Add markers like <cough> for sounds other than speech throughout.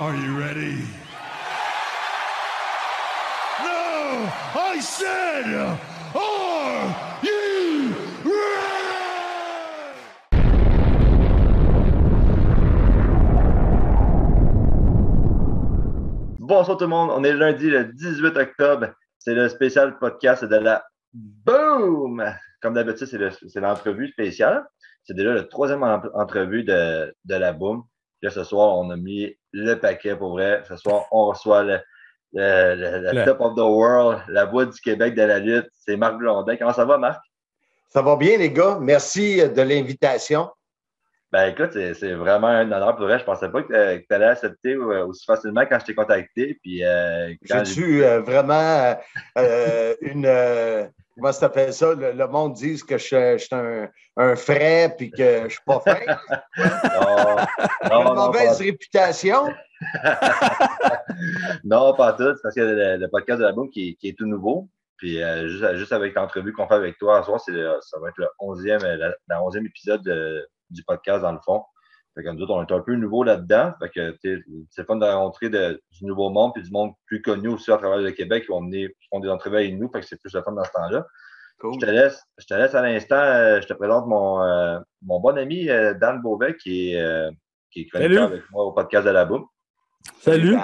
Are you ready? No! I said, are you ready? Bonsoir tout le monde, on est lundi le 18 octobre. C'est le spécial podcast de la Boom! Comme d'habitude, c'est le- c'est l'entrevue spéciale. C'est déjà le troisième en- entrevue de la Boom. Puis Là, ce soir, on a mis le paquet pour vrai. Ce soir, on reçoit le, le- le- le Le- top of the world, la voix du Québec de la lutte. C'est Marc Blondin. Comment ça va, Marc? Ça va bien, les gars. Merci de l'invitation. Ben écoute, c'est c'est vraiment un honneur pour vrai. Je pensais pas que, tu allais accepter euh, aussi facilement quand je t'ai contacté. Puis, euh, quand j'ai- J'ai-tu euh, vraiment euh, une. Comment ça s'appelle ça? Le, le monde dit que je, je suis un, un frais puis que je suis pas fin. Non, <laughs> une mauvaise pas- réputation. <laughs> Non, pas tout. C'est parce que le, le podcast de la Boom qui, est- qui est tout nouveau. Puis euh, juste, juste avec l'entrevue qu'on fait avec toi ce soir, c'est ça va être le 11e, euh, la, la 11e épisode de- du podcast dans le fond. Fait que nous autres, on est un peu nouveau là-dedans. Fait que c'est fun de rencontrer de- du nouveau monde puis du monde plus connu aussi à travers le Québec qui vont venir, qui font des entrevues avec nous. Fait que c'est plus le fun dans ce temps-là. Je te laisse, je te laisse à l'instant, euh, je te présente mon, euh, mon bon ami euh, Dan Beauvais qui est, euh, qui est chroniqueur Salut. avec moi au podcast de la Boom. Salut.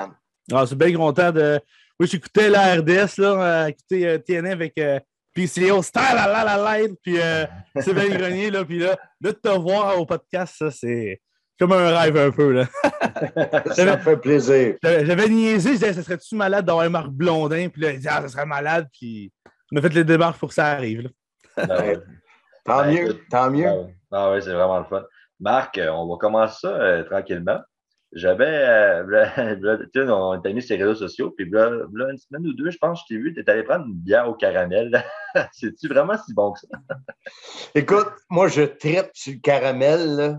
Ah, c'est bien content de. Oui, j'écoutais la RDS, là, euh, écouter euh, TNA avec euh, PCO, Style la la la la, puis euh, Sylvain Grenier, là, puis là, là, de te voir au podcast, ça, c'est comme un rêve un peu, là. <laughs> Ça me fait plaisir. J'avais niaisé, je disais, ça serait-tu malade d'avoir Marc Blondin, puis là, il dit, ah, ça serait malade, puis on a fait les démarches pour que ça arrive, là. Ben ouais. Tant Ben, mieux, tant mieux. Ah ouais. Ouais, c'est vraiment le fun. Marc, euh, on va commencer ça euh, tranquillement. J'avais, euh, <laughs> on était mis sur les réseaux sociaux, puis là, une semaine ou deux, je pense, je t'ai vu, tu es allé prendre une bière au caramel. <laughs> C'est-tu vraiment si bon que ça? Écoute, moi, je tripe sur le caramel. là.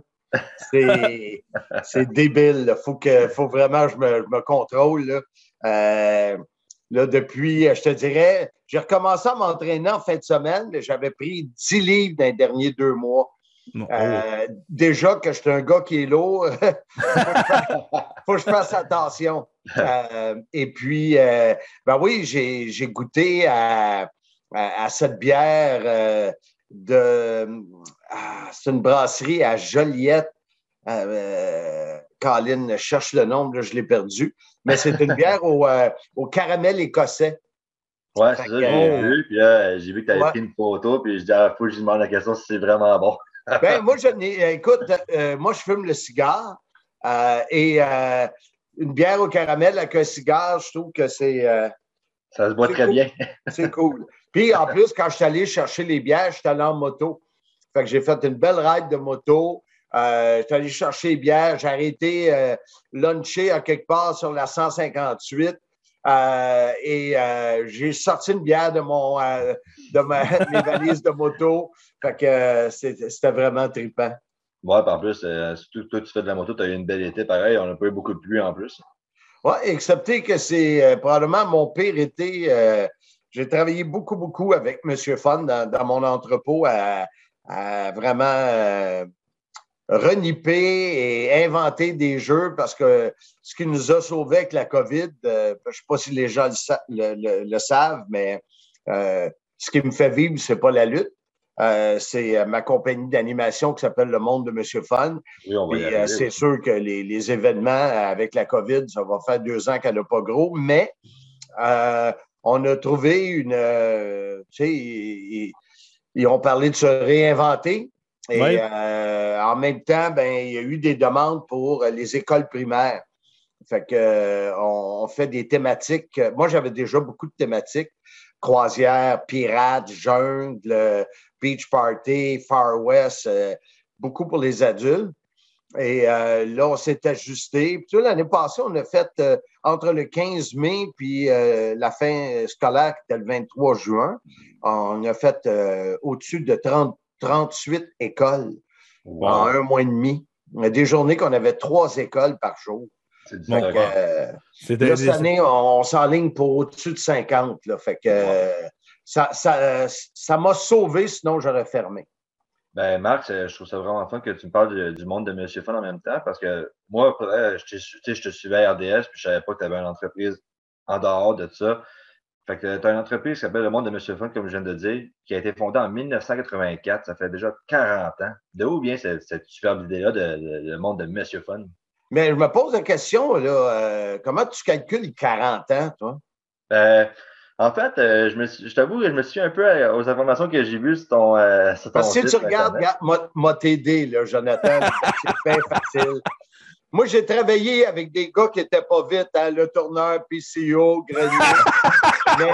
C'est débile. Il faut, que, faut vraiment que je me, je me contrôle. Là. Euh, là, depuis, je te dirais, j'ai recommencé à m'entraîner en fin de semaine. J'avais pris 10 livres dans les derniers deux mois. Euh, déjà que je suis un gars qui est lourd, <laughs> faut que je fasse attention. Euh, et puis, ben oui, j'ai j'ai goûté à, à- à cette bière de. ah, c'est une brasserie à Joliette. Euh, Colin, je cherche le nom, là, je l'ai perdu. Mais c'est une <laughs> bière au, euh, au caramel écossais. Ouais, c'est ça, que, j'ai euh, vu, puis j'ai vu que tu avais ouais. pris une photo, puis je dis, ah, faut que je lui demande la question si c'est vraiment bon. <laughs> Ben, moi, je euh, écoute, euh, moi, je fume le cigare euh, et euh, une bière au caramel avec un cigare, je trouve que c'est euh, Ça se boit très cool. bien. c'est cool. Puis, en plus, quand je suis allé chercher les bières, je suis allé en moto. Fait que j'ai fait une belle ride de moto. Euh, je suis allé chercher les bières. J'ai arrêté euh, luncher à quelque part sur la 158. Euh, et euh, j'ai sorti une bière de mon euh, de ma, <laughs> mes valises de moto. Fait que c'était vraiment trippant. Ouais, en plus, surtout toi, tu fais de la moto, tu as eu une belle été pareil, on n'a pas eu beaucoup de pluie en plus. Oui, excepté que c'est probablement mon pire été. J'ai travaillé beaucoup, beaucoup avec M. Fun dans, dans mon entrepôt à, à vraiment euh, reniper et inventer des jeux parce que ce qui nous a sauvés avec la COVID, euh, je ne sais pas si les gens le, sa- le- le- le savent, mais euh, ce qui me fait vivre, c'est pas la lutte. Euh, c'est ma compagnie d'animation qui s'appelle Le Monde de Monsieur Fun. Oui, euh, c'est sûr que les, les événements avec la COVID, ça va faire deux ans qu'elle n'a pas gros, mais euh, on a trouvé une. euh, tu sais, ils, ont parlé de se réinventer. Et Oui. euh, en même temps, ben, il y a eu des demandes pour les écoles primaires. Fait que, euh, on, on fait des thématiques. Moi, j'avais déjà beaucoup de thématiques. Croisière, pirates, jungle, beach party, Far West, euh, beaucoup pour les adultes. Et euh, là, on s'est ajusté. Puis, l'année passée, on a fait euh, entre le 15 mai puis euh, la fin scolaire, qui était le 23 juin, on a fait euh, au-dessus de 30, 38 écoles Wow, en un mois et demi. Des journées qu'on avait trois écoles par jour. Bon, Fait que, euh, Là, cette année, on, on s'enligne pour au-dessus de 50. Là, fait que euh, ça, ça, euh, ça m'a sauvé, sinon j'aurais fermé. Ben, Marc, je trouve ça vraiment fun que tu me parles du monde de Monsieur Fun en même temps parce que moi, je, je te suivais à RDS puis je savais pas que tu avais une entreprise en dehors de ça. Fait que tu as une entreprise qui s'appelle Le Monde de Monsieur Fun, comme je viens de dire, qui a été fondée en 1984. Ça fait déjà 40 ans. De où vient cette, cette superbe idée-là de, Le Monde de Monsieur Fun? Mais je me pose la question, là, euh, comment tu calcules 40 ans, toi? Euh, en fait, euh, je, me je t'avoue que je me suis un peu aux informations que j'ai vues sur ton, sur ton Parce que si tu regardes, regarde, moi, t'aider, là, Jonathan, <laughs> c'est bien facile. Moi, j'ai travaillé avec des gars qui n'étaient pas vite, hein, le tourneur, PCO, Grenier. <laughs> Mais,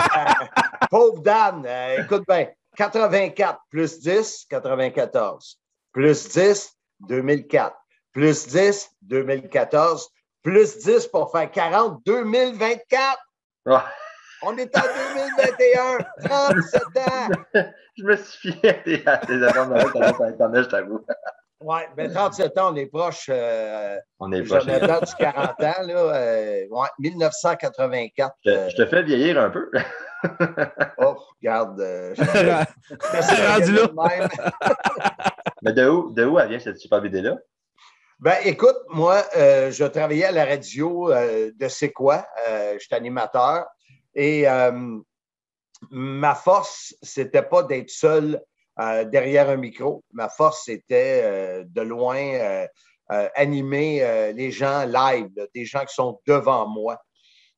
pauvre Dan, écoute bien, 84 plus 10, 94. Plus 10, 2004 plus 10, 2014, plus 10 pour faire 40, 2024. On est en 2021, 37 ans. je me suis fié à tes affaires de Internet, je t'avoue. Oui, mais 37 ans, on est proche. Euh, on est proche. Jonathan du 40 ans, là. Euh, ouais, 1984. Je, je, te fais vieillir un peu. <laughs> oh, regarde. Euh, <laughs> rendu là. <laughs> mais de où, de où elle vient cette super vidéo-là? Ben, écoute, moi, euh, je travaillais à la radio euh, de C'est quoi? Euh, je suis animateur. Et ma force, c'était pas d'être seul derrière un micro. Ma force, c'était de loin animer les gens live, des gens qui sont devant moi.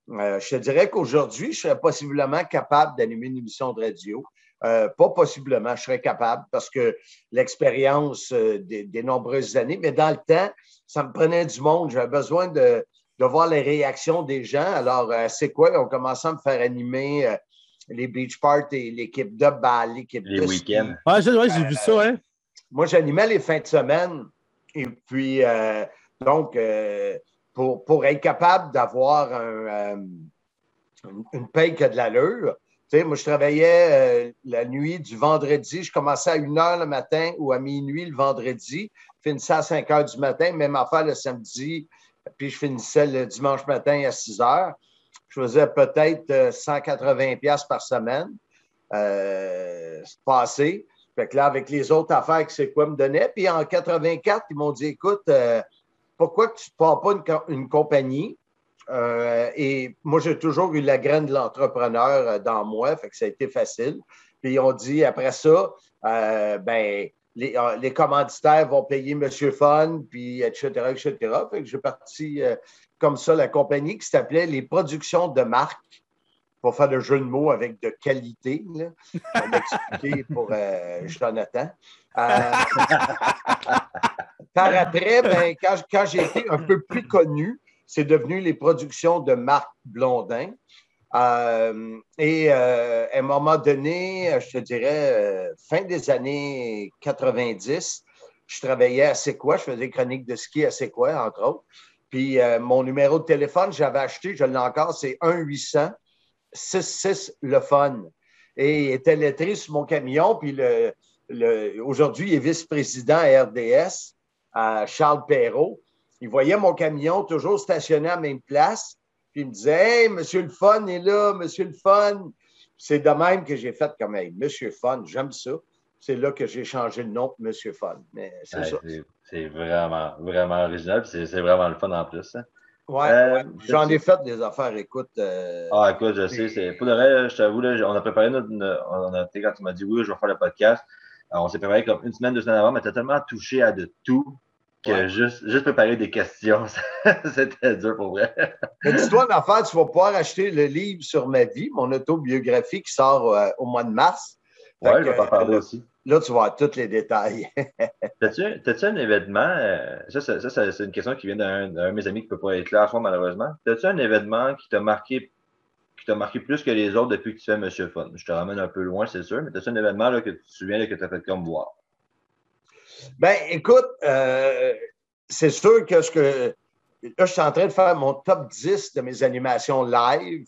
je te dirais qu'aujourd'hui, je serais possiblement capable d'animer une émission de radio. Euh, pas possiblement, je serais capable parce que l'expérience euh, des, nombreuses années, mais dans le temps, ça me prenait du monde. J'avais besoin de, voir les réactions des gens. Alors, euh, c'est quoi? On commençait à me faire animer les beach parties, l'équipe de balle, l'équipe de. Les week-ends. Ah, j'ai vu ça, hein? Moi, j'animais les fins de semaine. Et puis, donc, pour, pour être capable d'avoir un, une paye qui a de l'allure, moi, je travaillais euh, la nuit du vendredi. Je commençais à 1 h le matin ou à minuit le vendredi. Je finissais à 5 h du matin, même affaire le samedi. Puis je finissais le dimanche matin à 6 h. Je faisais peut-être 180 euh, pièces par semaine. Euh, passé. Fait que là, avec les autres affaires que c'est quoi me donnait. Puis en 84, ils m'ont dit écoute, pourquoi tu ne pars pas une compagnie? Euh, et moi, j'ai toujours eu la graine de l'entrepreneur euh, dans moi, fait que ça a été facile. Puis on dit après ça, euh, ben, les, commanditaires vont payer Monsieur Fun, puis etc., etc. Fait que j'ai parti comme ça la compagnie qui s'appelait Les Productions de marque pour faire le jeu de mots avec de qualité. Là. On m'a expliqué pour Jonathan. <laughs> par après, ben, quand j'ai été un peu plus connu, c'est devenu les productions de Marc Blondin. Euh, et euh, à un moment donné, je te dirais, euh, fin des années 90, je travaillais à C'est quoi, je faisais chroniques de ski à C'est quoi, entre autres. Puis mon numéro de téléphone, j'avais acheté, je l'ai encore, c'est 1-800-66 le fun. Et il était lettré sur mon camion, puis le, aujourd'hui, il est vice-président à RDS, à Charles Perrault il voyait mon camion toujours stationné à la même place. Puis il me disait Hey, Monsieur le Fun est là, Monsieur le Fun. C'est de même que j'ai fait comme hey, Monsieur Fun, j'aime ça. C'est là que j'ai changé le nom de Monsieur Fun. Mais c'est ça. C'est vraiment, vraiment original. C'est vraiment le fun en plus. Hein. Ouais, euh, j'en ai fait des affaires, écoute. Euh, ah, écoute, je sais. Pour le reste, je t'avoue, on a préparé notre. On a, quand tu m'as dit oui, je vais faire le podcast, on s'est préparé comme une semaine, deux semaines avant, mais tu as tellement touché à de tout que juste, juste préparer des questions, <laughs> c'était dur pour vrai. Mais dis-toi, une affaire, tu vas pouvoir acheter le livre sur ma vie, mon autobiographie qui sort euh, au mois de mars. Oui, je vais t'en parler aussi. Là, tu vas avoir tous les détails. <laughs> T'as-tu un événement? Euh, ça, ça, c'est une question qui vient d'un de mes amis qui ne peut pas être là à fond, malheureusement. T'as-tu un événement qui t'a marqué qui t'a marqué plus que les autres depuis que tu fais Monsieur Fun? Je te ramène un peu loin, c'est sûr, mais t'as-tu un événement là, que tu te souviens que tu as fait comme voir? Ben, écoute, euh, c'est sûr que ce que. Là, je suis en train de faire mon top 10 de mes animations live.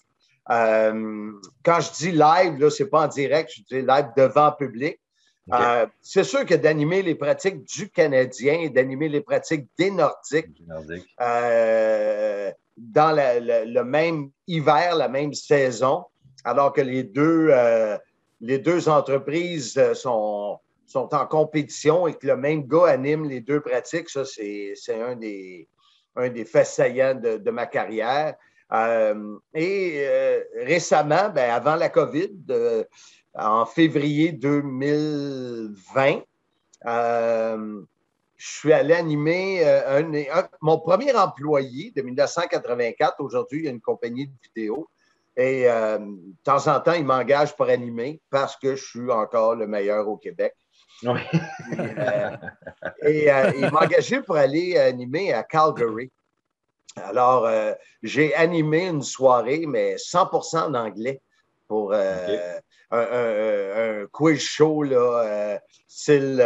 Euh, quand je dis live, là, c'est pas en direct, je dis live devant public. Euh, c'est sûr que d'animer les pratiques du Canadien et d'animer les pratiques des Nordiques dans le même hiver, la même saison, alors que les deux, les deux entreprises sont, sont en compétition et que le même gars anime les deux pratiques, ça, c'est un des, un des faits saillants de, ma carrière. Euh, et euh, récemment, ben, avant la COVID, en février 2020, je suis allé animer un, mon premier employé de 1984. Aujourd'hui, il y a une compagnie de vidéo. Et de temps en temps, il m'engage pour animer parce que je suis encore le meilleur au Québec. Euh, <laughs> et, euh, il m'a engagé pour aller animer à Calgary. Alors, euh, j'ai animé une soirée, mais 100% en anglais pour un, quiz show, là, style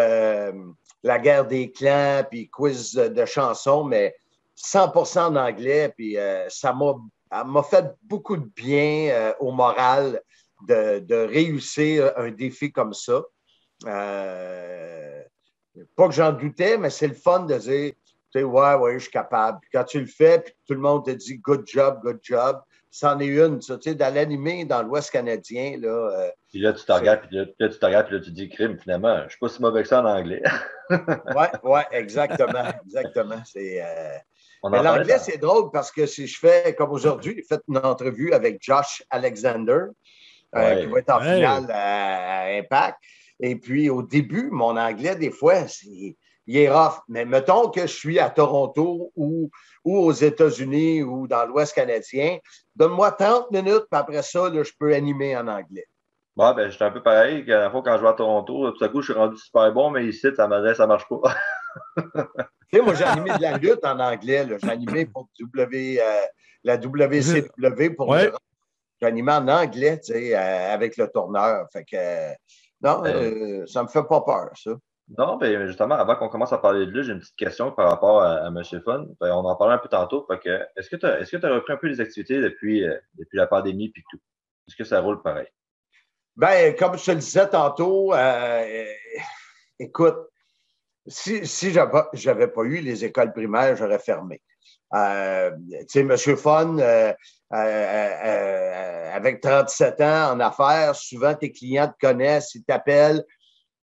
la guerre des clans, puis quiz de chansons, mais 100% en anglais. Puis ça m'a fait beaucoup de bien au moral de, de réussir un défi comme ça. Euh, pas que j'en doutais, mais c'est le fun de dire, tu sais, ouais, ouais, je suis capable. Puis quand tu le fais, puis tout le monde te dit, good job, good job, c'en est une, tu sais, dans l'animé, dans l'Ouest canadien, là. Euh, puis là, tu te regardes, puis là, tu te regardes, puis là, tu dis, crime, finalement, je suis pas si mauvais que ça en anglais. <laughs> ouais, ouais, exactement, exactement. C'est. Euh, mais l'anglais, c'est drôle parce que si je fais, comme aujourd'hui, j'ai fait une entrevue avec Josh Alexander, qui va être en finale à Impact. Et puis, au début, mon anglais, des fois, il est rough. Mais mettons que je suis à Toronto ou, ou aux États-Unis ou dans l'Ouest canadien, donne-moi 30 minutes, puis après ça, je peux animer en anglais. Bon, ben, j'étais un peu pareil. La fois, quand je vais à Toronto, tout à coup, je suis rendu super bon, mais ici, ça ne marche pas. <laughs> tu sais, moi, j'ai animé de la lutte en anglais. J'ai animé pour w, euh, la WCW pour ouais. J'ai animé en anglais, tu sais, euh, avec le tourneur. Fait que non, ben euh, ça ne me fait pas peur, ça. Non, mais ben, justement, avant qu'on commence à parler de lui, j'ai une petite question par rapport à, M. Fun. Ben, on en parlait un peu tantôt. est-ce que tu as, est repris un peu les activités depuis, euh, depuis la pandémie et tout? Est-ce que ça roule pareil? Ben, comme je te le disais tantôt, euh, écoute, si, si je n'avais pas eu les écoles primaires, j'aurais fermé. Euh, tu sais, M. Fun, euh, euh, avec 37 ans en affaires, souvent tes clients te connaissent, ils t'appellent.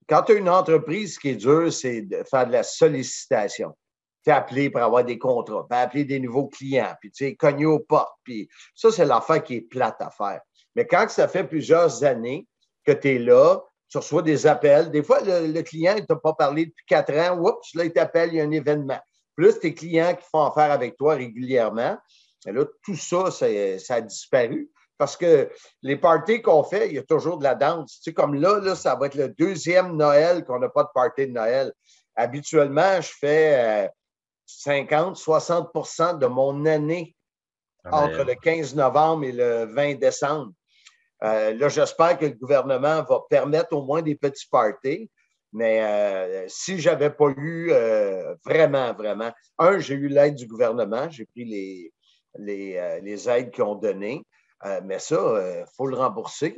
Quand tu as une entreprise, ce qui est dur, c'est de faire de la sollicitation. Tu appelé pour avoir des contrats, puis appeler des nouveaux clients, puis tu sais, cogner aux portes. Puis ça, c'est l'affaire qui est plate à faire. Mais quand ça fait plusieurs années que tu es là, tu reçois des appels. Des fois, le, client ne t'a pas parlé depuis quatre ans. Oups, là, il t'appelle, il y a un événement plus tes clients qui font affaire avec toi régulièrement. Et là, tout ça, ça, a disparu. Parce que les parties qu'on fait, il y a toujours de la danse. Tu sais, comme là, là, ça va être le deuxième Noël qu'on n'a pas de party de Noël. Habituellement, je fais 50, euh, 60% de mon année ah, entre le 15 novembre et le 20 décembre. Euh, là, j'espère que le gouvernement va permettre au moins des petits parties. Mais euh, si je n'avais pas eu euh, vraiment, vraiment, un, j'ai eu l'aide du gouvernement, j'ai pris les, les, euh, les aides qu'ils ont données, mais ça, il faut le rembourser.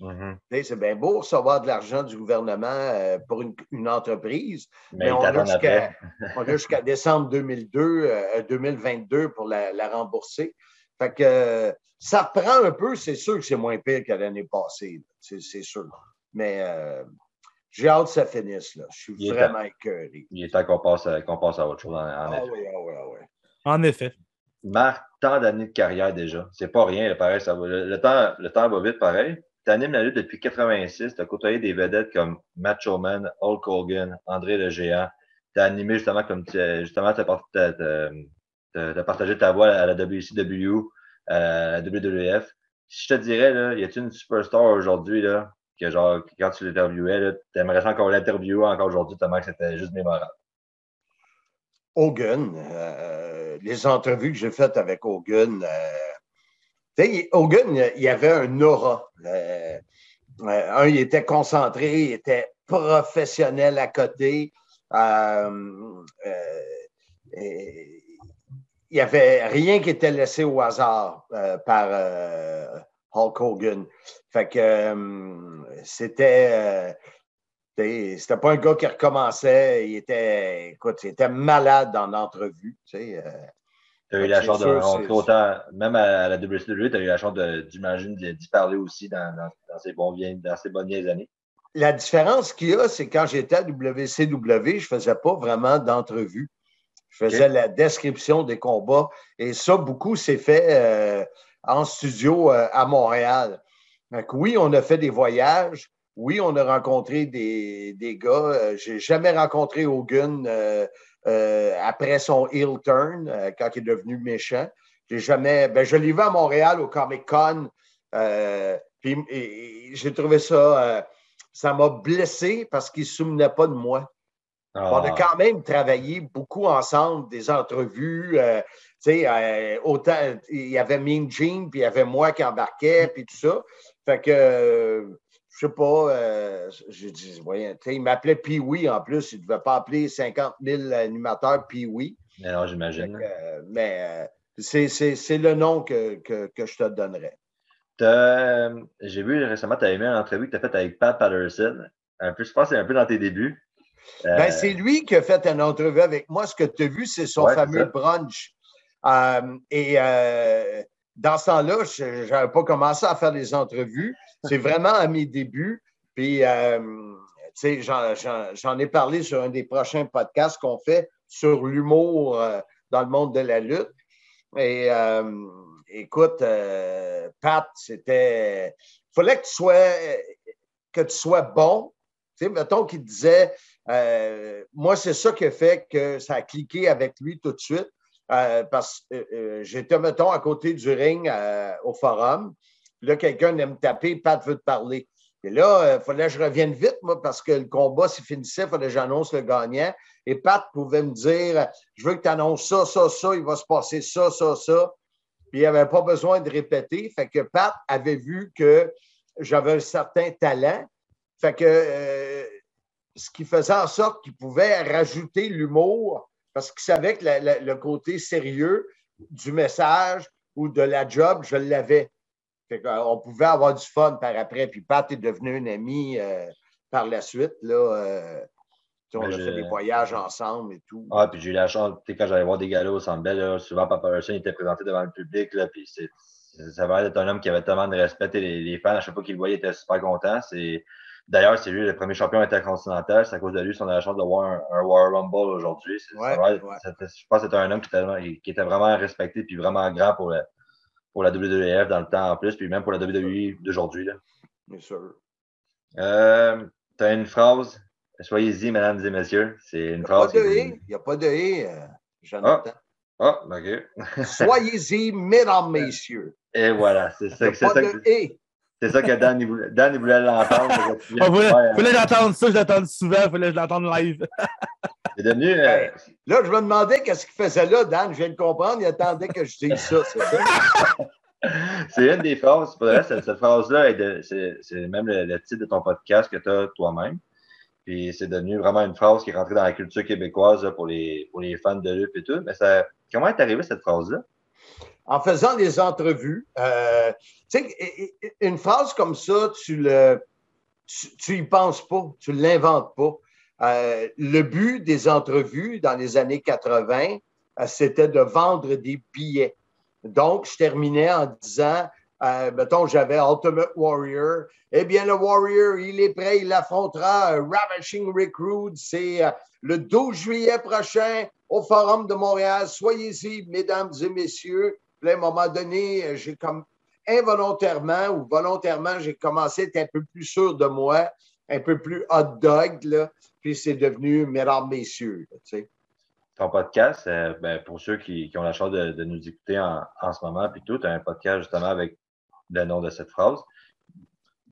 Mm-hmm. C'est bien beau recevoir de l'argent du gouvernement pour une, une entreprise, mais, <laughs> on, a jusqu'à, décembre 2002, 2022 pour la, la, rembourser. Fait que ça reprend un peu, c'est sûr que c'est moins pire que l'année passée, c'est, sûr. Mais j'ai hâte que ça finisse. Là. Je suis vraiment écœuré. Il est temps qu'on passe, à, passe à autre chose. En, ah, Oui, ah oui, ah oui. En effet. Marc, tant d'années de carrière déjà. C'est pas rien, pareil. Ça va, le, temps, le temps va vite, pareil. Tu animes la lutte depuis 86. Tu as côtoyé des vedettes comme Macho Man, Hulk Hogan, André le Géant. Tu as animé justement comme tu justement, tu as, partagé ta voix à la WCW, à la WWF. Si je te dirais, là, y a-t-il une superstar aujourd'hui là, que genre, quand tu l'interviewais, tu aimerais encore l'interviewer encore aujourd'hui, tellement que c'était juste mémorable? Hogan, euh, les entrevues que j'ai faites avec Hogan, euh, Hogan, il avait un aura. Euh, un, il était concentré, il était professionnel à côté. il n'y avait rien qui était laissé au hasard par Hulk Hogan. Fait que euh, c'était. Euh, c'était pas un gars qui recommençait. Il était, écoute, il était malade en entrevue. Tu sais, euh, tu as eu la chance de rencontrer autant, même à la WCW, tu as eu la chance, j'imagine, d'y parler aussi dans, dans, ces bons, dans ces bonnes vieilles années. la différence qu'il y a, c'est quand j'étais à WCW, je ne faisais pas vraiment d'entrevue. Je faisais la description des combats. Et ça, beaucoup s'est fait en studio euh, à Montréal. Donc, oui, on a fait des voyages. Oui, on a rencontré des, des gars. J'ai jamais rencontré Hogan après son heel turn, quand il est devenu méchant. J'ai jamais. Ben, je l'ai vu à Montréal au Comic Con. puis j'ai trouvé ça ça m'a blessé parce qu'il ne se souvenait pas de moi. On a ah. quand même travaillé beaucoup ensemble, des entrevues. Euh, euh, autant, il y avait Mean Gene, puis il y avait moi qui embarquais, puis tout ça. Fait que, euh, je sais pas, j'ai dit, il m'appelait Pee-Wee en plus. Il ne devait pas appeler 50 000 animateurs Pee-Wee. Non, j'imagine. Mais c'est le nom que, que, que je te donnerais. J'ai vu récemment, tu as aimé une entrevue que tu as faite avec Pat Patterson. Un peu, je pense que c'est un peu dans tes débuts. Ben, euh, c'est lui qui a fait une entrevue avec moi. Ce que tu as vu, c'est son fameux brunch. Euh, et euh, dans ce temps-là, je n'avais pas commencé à faire des entrevues. C'est vraiment à mes débuts. Puis, j'en ai parlé sur un des prochains podcasts qu'on fait sur l'humour dans le monde de la lutte. Et écoute, euh, Pat, c'était. Il fallait que tu sois, que tu sois bon. Tu sais, mettons qu'il disait euh, Moi, c'est ça qui a fait que ça a cliqué avec lui tout de suite. Euh, parce que j'étais, mettons, à côté du ring au forum. là, quelqu'un aime me taper, Pat veut te parler. Et là, il fallait que je revienne vite, moi, parce que le combat s'y finissait, il fallait que j'annonce le gagnant. Et Pat pouvait me dire Je veux que tu annonces ça, ça, ça, il va se passer ça, ça, ça il n'avait pas besoin de répéter. Fait que Pat avait vu que j'avais un certain talent. Fait que euh, ce qui faisait en sorte qu'il pouvait rajouter l'humour parce qu'il savait que le côté sérieux du message ou de la job, je l'avais. On pouvait avoir du fun par après. Puis Pat est devenu un ami euh, par la suite. Là, euh, on a fait des voyages ensemble et tout. Ah, puis j'ai eu la chance, quand j'allais voir des galas au Centre souvent Papa Person était présenté devant le public, là, puis ça va être un homme qui avait tellement de respect et les, fans, à chaque fois qu'il le voyait, étaient super contents. D'ailleurs, c'est lui le premier champion intercontinental. C'est à cause de lui qu'on a la chance de voir un, War Rumble aujourd'hui. je pense que c'était un homme qui était, vraiment respecté et vraiment grand pour, pour la WWF dans le temps en plus, puis même pour la WWE d'aujourd'hui. Bien sûr. Euh, tu as une phrase Soyez-y, mesdames et messieurs. C'est une phrase. Il n'y a pas de hé, euh, Jonathan. Ah, ah OK. <laughs> Soyez-y, mesdames, messieurs. Et voilà, c'est ça, c'est ça, que, c'est ça que Dan, il voulait, Dan, il voulait l'entendre. Il voulait, fallait l'entendre ça, je l'entends souvent, il fallait que je l'entende live. c'est devenu. Euh, là, je me demandais qu'est-ce qu'il faisait là, Dan. Je viens de comprendre, il attendait que je dise ça, c'est ça? <laughs> c'est une des phrases. Pour cette, cette phrase-là, c'est même le, le, titre de ton podcast que tu as toi-même. Puis c'est devenu vraiment une phrase qui est rentrée dans la culture québécoise pour, les, pour les fans de lutte et tout. Mais ça, comment est arrivée cette phrase-là? En faisant des entrevues. Euh, une phrase comme ça, tu le tu, y penses pas, tu ne l'inventes pas. Euh, le but des entrevues dans les années 80, euh, c'était de vendre des billets. Donc, je terminais en disant mettons, j'avais Ultimate Warrior. Eh bien, le Warrior, il est prêt, il affrontera Ravishing Recruit. C'est le 12 juillet prochain au Forum de Montréal. Soyez-y, mesdames et messieurs. À un moment donné, j'ai comme involontairement ou volontairement, j'ai commencé à être un peu plus sûr de moi, un peu plus hot dog, là, puis c'est devenu mesdames, messieurs. Tu sais. Ton podcast, euh, ben, pour ceux qui, ont la chance de, nous écouter en, en ce moment, puis tout, tu as un podcast justement avec le nom de cette phrase.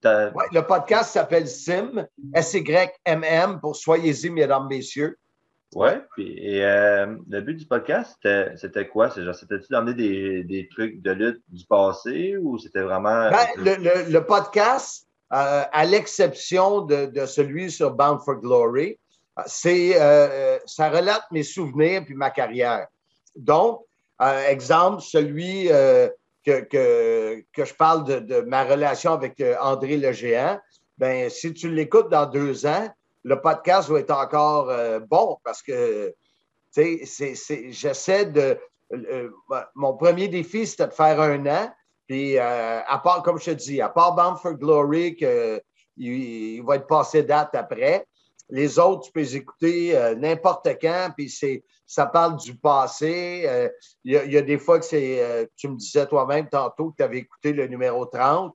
le podcast s'appelle SIM, S-Y-M-M, pour Soyez-y, mesdames, messieurs. Oui, et euh, le but du podcast, c'était quoi? C'était-tu d'emmener des, des, trucs de lutte du passé ou c'était vraiment. Ben, le, podcast, euh, à l'exception de, de, celui sur Bound for Glory, c'est euh, ça relate mes souvenirs puis ma carrière. Donc, exemple, celui que, que, je parle de, ma relation avec André le Géant, ben, si tu l'écoutes dans deux ans, le podcast va être encore euh, bon parce que j'essaie de. Euh, mon premier défi, c'était de faire un an. Puis, à part, comme je te dis, à part Bound for Glory, que il, va être passé date après. Les autres, tu peux les écouter euh, n'importe quand, puis c'est, ça parle du passé. Euh, Il y, y a des fois que c'est, euh, tu me disais toi-même tantôt que tu avais écouté le numéro 30,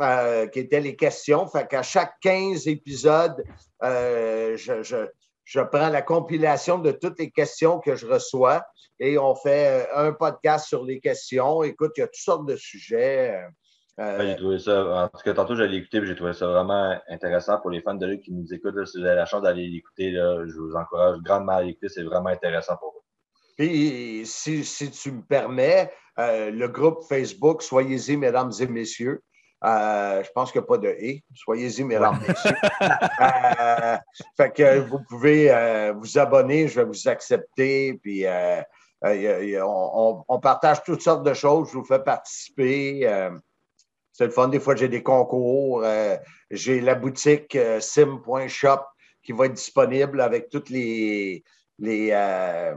euh, qui était les questions. Fait qu'à chaque 15 épisodes, euh, je, je- je prends la compilation de toutes les questions que je reçois et on fait euh, un podcast sur les questions. Écoute, il y a toutes sortes de sujets. euh, j'ai trouvé ça, en tout cas, tantôt, j'allais l'écouter, j'ai trouvé ça vraiment intéressant pour les fans de lutte qui nous écoutent. là. si vous avez la chance d'aller l'écouter, je vous encourage grandement à l'écouter. C'est vraiment intéressant pour vous. Puis, si, si tu me permets, euh, le groupe Facebook, soyez-y, mesdames et messieurs. Euh, je pense qu'il n'y a pas de et. Soyez-y, mesdames messieurs. Euh, fait que vous pouvez euh, vous abonner, je vais vous accepter. Puis, y a- y a- on, partage toutes sortes de choses. Je vous fais participer. c'est le fun. Des fois, j'ai des concours. j'ai la boutique sim.shop qui va être disponible avec toutes les, les,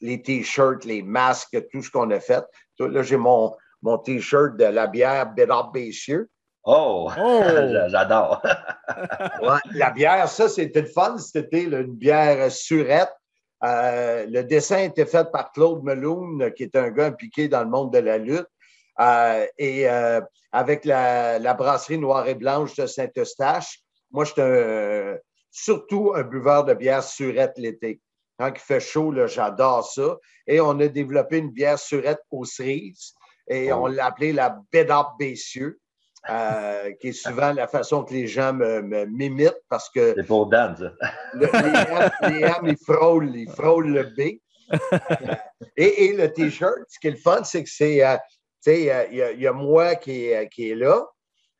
les t-shirts, les masques, tout ce qu'on a fait. Là, j'ai mon, mon t-shirt de la bière Bédard Bessieux. Oh! Oh! <laughs> J'a- J'adore! <laughs> Ouais, la bière, ça, c'était le fun. C'était une bière surette. Euh, le dessin était fait par Claude Meloun, qui est un gars impliqué dans le monde de la lutte. Euh, et euh, avec la, la brasserie Noire et Blanche de Saint-Eustache, moi, j'étais un- surtout un buveur de bière surette l'été. Quand il fait chaud, j'adore ça. Et on a développé une bière surette aux cerises et Oh. on l'a appelée la Bédard Bessieux, euh, <laughs> qui est souvent la façon que les gens me, me- m'imitent parce que C'est pour Dan, ça. le- les, M, les M, ils frôlent, ils frôlent le B. Et, et le T-shirt, ce qui est le fun, c'est que c'est, euh, tu sais, euh, il y, a- il y a moi qui est, qui est là.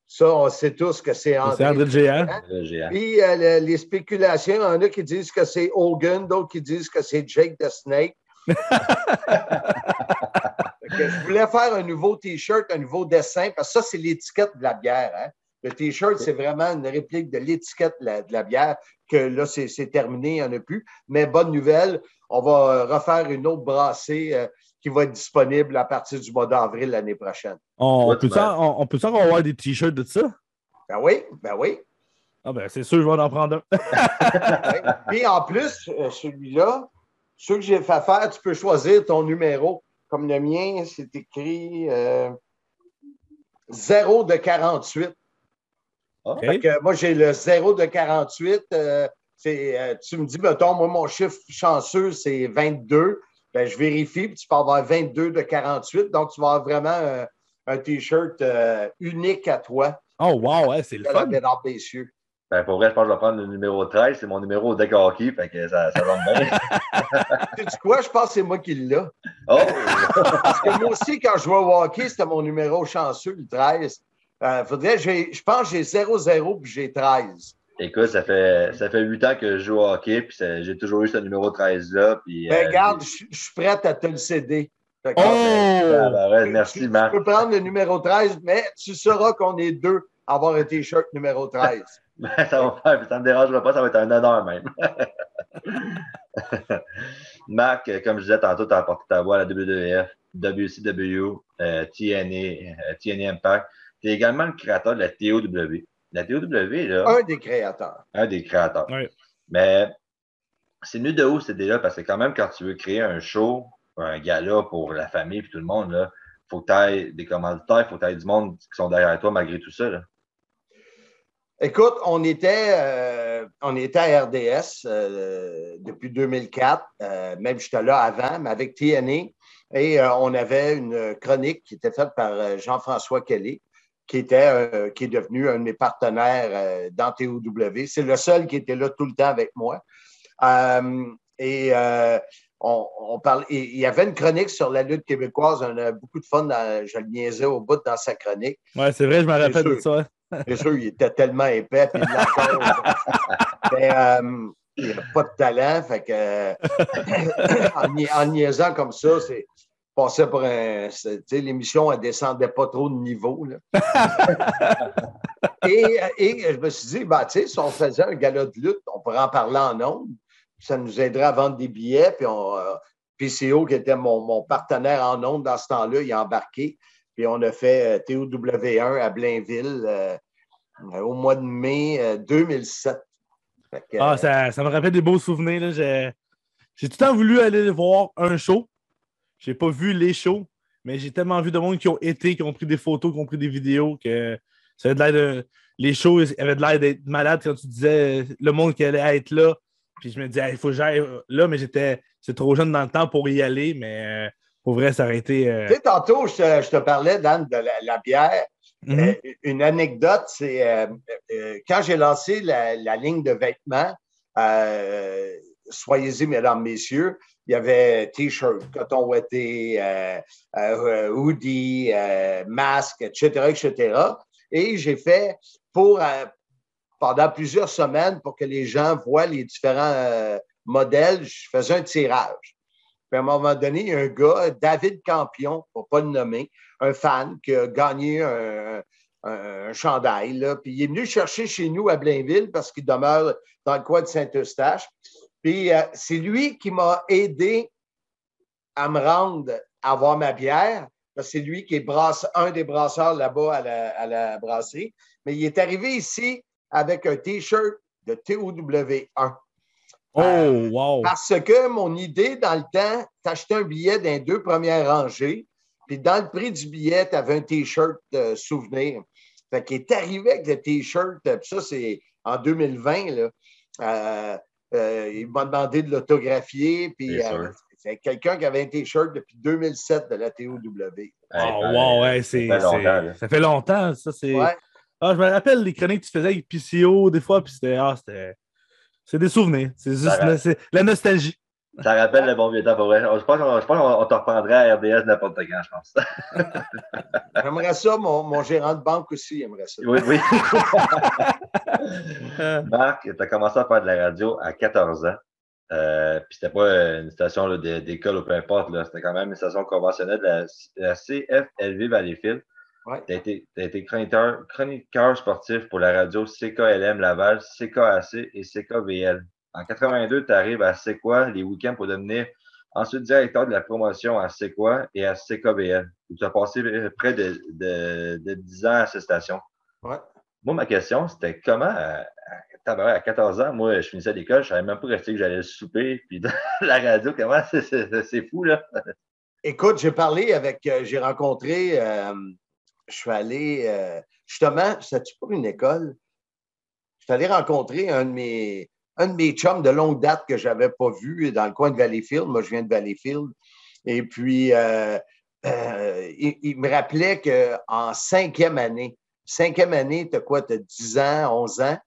Ça, on sait tous que c'est André. C'est André géant. Le géant. Puis euh, le- les spéculations, il y en a qui disent que c'est Hogan, d'autres qui disent que c'est Jake the Snake. <laughs> Que je voulais faire un nouveau T-shirt, un nouveau dessin, parce que ça, c'est l'étiquette de la bière. hein. Le T-shirt, c'est vraiment une réplique de l'étiquette de la, de la bière, que là, c'est terminé, il n'y en a plus. Mais bonne nouvelle, on va euh, refaire une autre brassée euh, qui va être disponible à partir du mois d'avril l'année prochaine. On peut ben- on, on peut encore avoir des t-shirts de ça? Ben oui, ben oui. Ah ben c'est sûr, je vais en prendre un. <laughs> Puis en plus, euh, celui-là, ceux que j'ai fait faire, tu peux choisir ton numéro. Comme le mien, c'est écrit euh, 0 de 48. OK. Fait que moi, j'ai le 0 de 48. euh, euh, tu me dis, mettons, moi, mon chiffre chanceux, c'est 22. Ben, je vérifie, puis tu peux avoir 22 de 48. Donc, tu vas avoir vraiment un, un T-shirt euh, unique à toi, Oh wow, ouais, c'est le la fun. Ben, pour vrai, je pense que je vais prendre le numéro 13. C'est mon numéro au deck hockey, fait que ça, ça va bien. <laughs> Sais-tu quoi? Je pense que c'est moi qui l'ai. Oh! <laughs> Parce que moi aussi, quand je jouais au hockey, c'était mon numéro chanceux, le 13. Euh, faudrait, j'ai- je pense que j'ai 0-0 puis j'ai 13. Écoute, ça fait, ça fait 8 ans que je joue au hockey, puis j'ai toujours eu ce numéro 13-là. Puis, Ben, euh, regarde, je je suis prête à te le céder. Que, Oh! ah, ben, tu- merci, tu, Marc. Tu peux prendre le numéro 13, mais tu sauras qu'on est deux à avoir un T-shirt numéro 13. Ben, ça, va faire, ça me dérangera pas, ça va être un honneur même. <laughs> Marc, comme je disais tantôt, tu as apporté ta voix à la WWF, WCW, euh, TNA, euh, TNA Impact. Tu es également le créateur de la TOW. La TOW, là, Un des créateurs. un des créateurs. Ouais. Mais c'est venu de où cette idée-là? Parce que quand même, quand tu veux créer un show, un gala pour la famille et tout le monde, il faut que tu aies des commanditaires, il faut que tu aies du monde qui sont derrière toi malgré tout ça. Là. Écoute, on était, euh, on était à RDS euh, depuis 2004. euh, même j'étais là avant, mais avec TNA. Et euh, on avait une chronique qui était faite par Jean-François Kelly, qui, était, euh, qui est devenu un de mes partenaires euh, dans TOW. C'est le seul qui était là tout le temps avec moi. Euh, et euh, on, on parle, il y avait une chronique sur la lutte québécoise. On a beaucoup de fun. Dans, je le niaisais au bout dans sa chronique. Ouais, c'est vrai, je me rappelle de ça. Bien sûr, il était tellement épais, puis il. <laughs> Mais euh, il n'a pas de talent, fait que euh, <coughs> en, ni- en niaisant comme ça, c'est passait pour un. c'est- tu sais, L'émission, elle descendait pas trop de niveau. là. <laughs> et, et je me suis dit, bah, tu sais, si on faisait un gala de lutte, on pourrait en parler en ondes. Ça nous aiderait à vendre des billets. Puis on, euh, PCO, qui était mon, mon partenaire en ondes dans ce temps-là, il a embarqué. Puis on a fait euh, TOW1 à Blainville. euh, au mois de mai 2007. ah, ça, ça, me rappelle des beaux souvenirs. J'ai tout le temps voulu aller voir un show. J'ai pas vu les shows, mais j'ai tellement vu de monde qui ont été, qui ont pris des photos, qui ont pris des vidéos, que ça avait de l'air Les shows avaient de l'air d'être malades quand tu disais le monde qui allait être là. Puis je me disais, il faut que j'aille là, mais j'étais trop jeune dans le temps pour y aller, mais euh, pour vrai, ça aurait été. Euh, tu sais, tantôt, je te, parlais, Dan, de la, bière. Mm-hmm. Euh, une anecdote, c'est quand j'ai lancé la, ligne de vêtements, soyez-y, mesdames, messieurs, il y avait T-shirt, coton ouaté, hoodie, masque, etc., etc. Et j'ai fait pour, pendant plusieurs semaines, pour que les gens voient les différents modèles, je faisais un tirage. Puis à un moment donné, il y a un gars, David Campion, pour ne pas le nommer, un fan qui a gagné un, chandail. Puis il est venu chercher chez nous à Blainville parce qu'il demeure dans le coin de Saint-Eustache. Puis euh, c'est lui qui m'a aidé à me rendre à avoir ma bière. C'est lui qui est un des brasseurs là-bas à la, à la brasserie. Mais il est arrivé ici avec un T-shirt de TOW1. Oh, euh, wow! Parce que mon idée dans le temps, t'achetais un billet dans les deux premières rangées, puis dans le prix du billet, tu avais un T-shirt de souvenir. Fait qu'il est arrivé avec le T-shirt, puis ça, c'est en 2020, là. Euh, euh, il m'a demandé de l'autographier, puis c'est quelqu'un qui avait un T-shirt depuis 2007 de la TOW. Oh, wow, ouais, c'est, ça fait longtemps, ça, c'est... Ah, je me rappelle les chroniques que tu faisais avec PCO des fois, puis c'était... Ah, c'était... C'est des souvenirs. C'est juste la nostalgie. Ça rappelle le bon vieux temps pour vrai. Je pense, qu'on te reprendrait à RDS n'importe quand, je pense. <laughs> J'aimerais ça, mon, mon, gérant de banque aussi aimerait ça. Oui, oui. <laughs> <laughs> Marc, tu as commencé à faire de la radio à 14 ans. Euh, puis c'était pas une station d'école ou peu importe, c'était quand même une station conventionnelle de la, la CFLV Valleyfield. Tu as été, chroniqueur, sportif pour la radio CKLM Laval, CKAC et CKVL. En 82, tu arrives à C'est quoi les week-ends pour devenir ensuite directeur de la promotion à C'est quoi et à CKVL. Tu as passé près de, de, 10 ans à cette station. Ouais. Moi, ma question, c'était comment, à, à 14 ans, moi, je finissais l'école, je savais même pas rester que j'allais souper, puis <laughs> la radio, comment c'est fou, là? Écoute, j'ai parlé avec, euh, j'ai rencontré euh, je suis allé, euh, justement, c'était-tu pour une école? Je suis allé rencontrer un de mes, un de mes chums de longue date que je n'avais pas vu dans le coin de Valleyfield. Moi, je viens de Valleyfield. Et puis, euh, euh, il, me rappelait qu'en cinquième année, cinquième année, tu as quoi? Tu as 10 ans, 11 ans.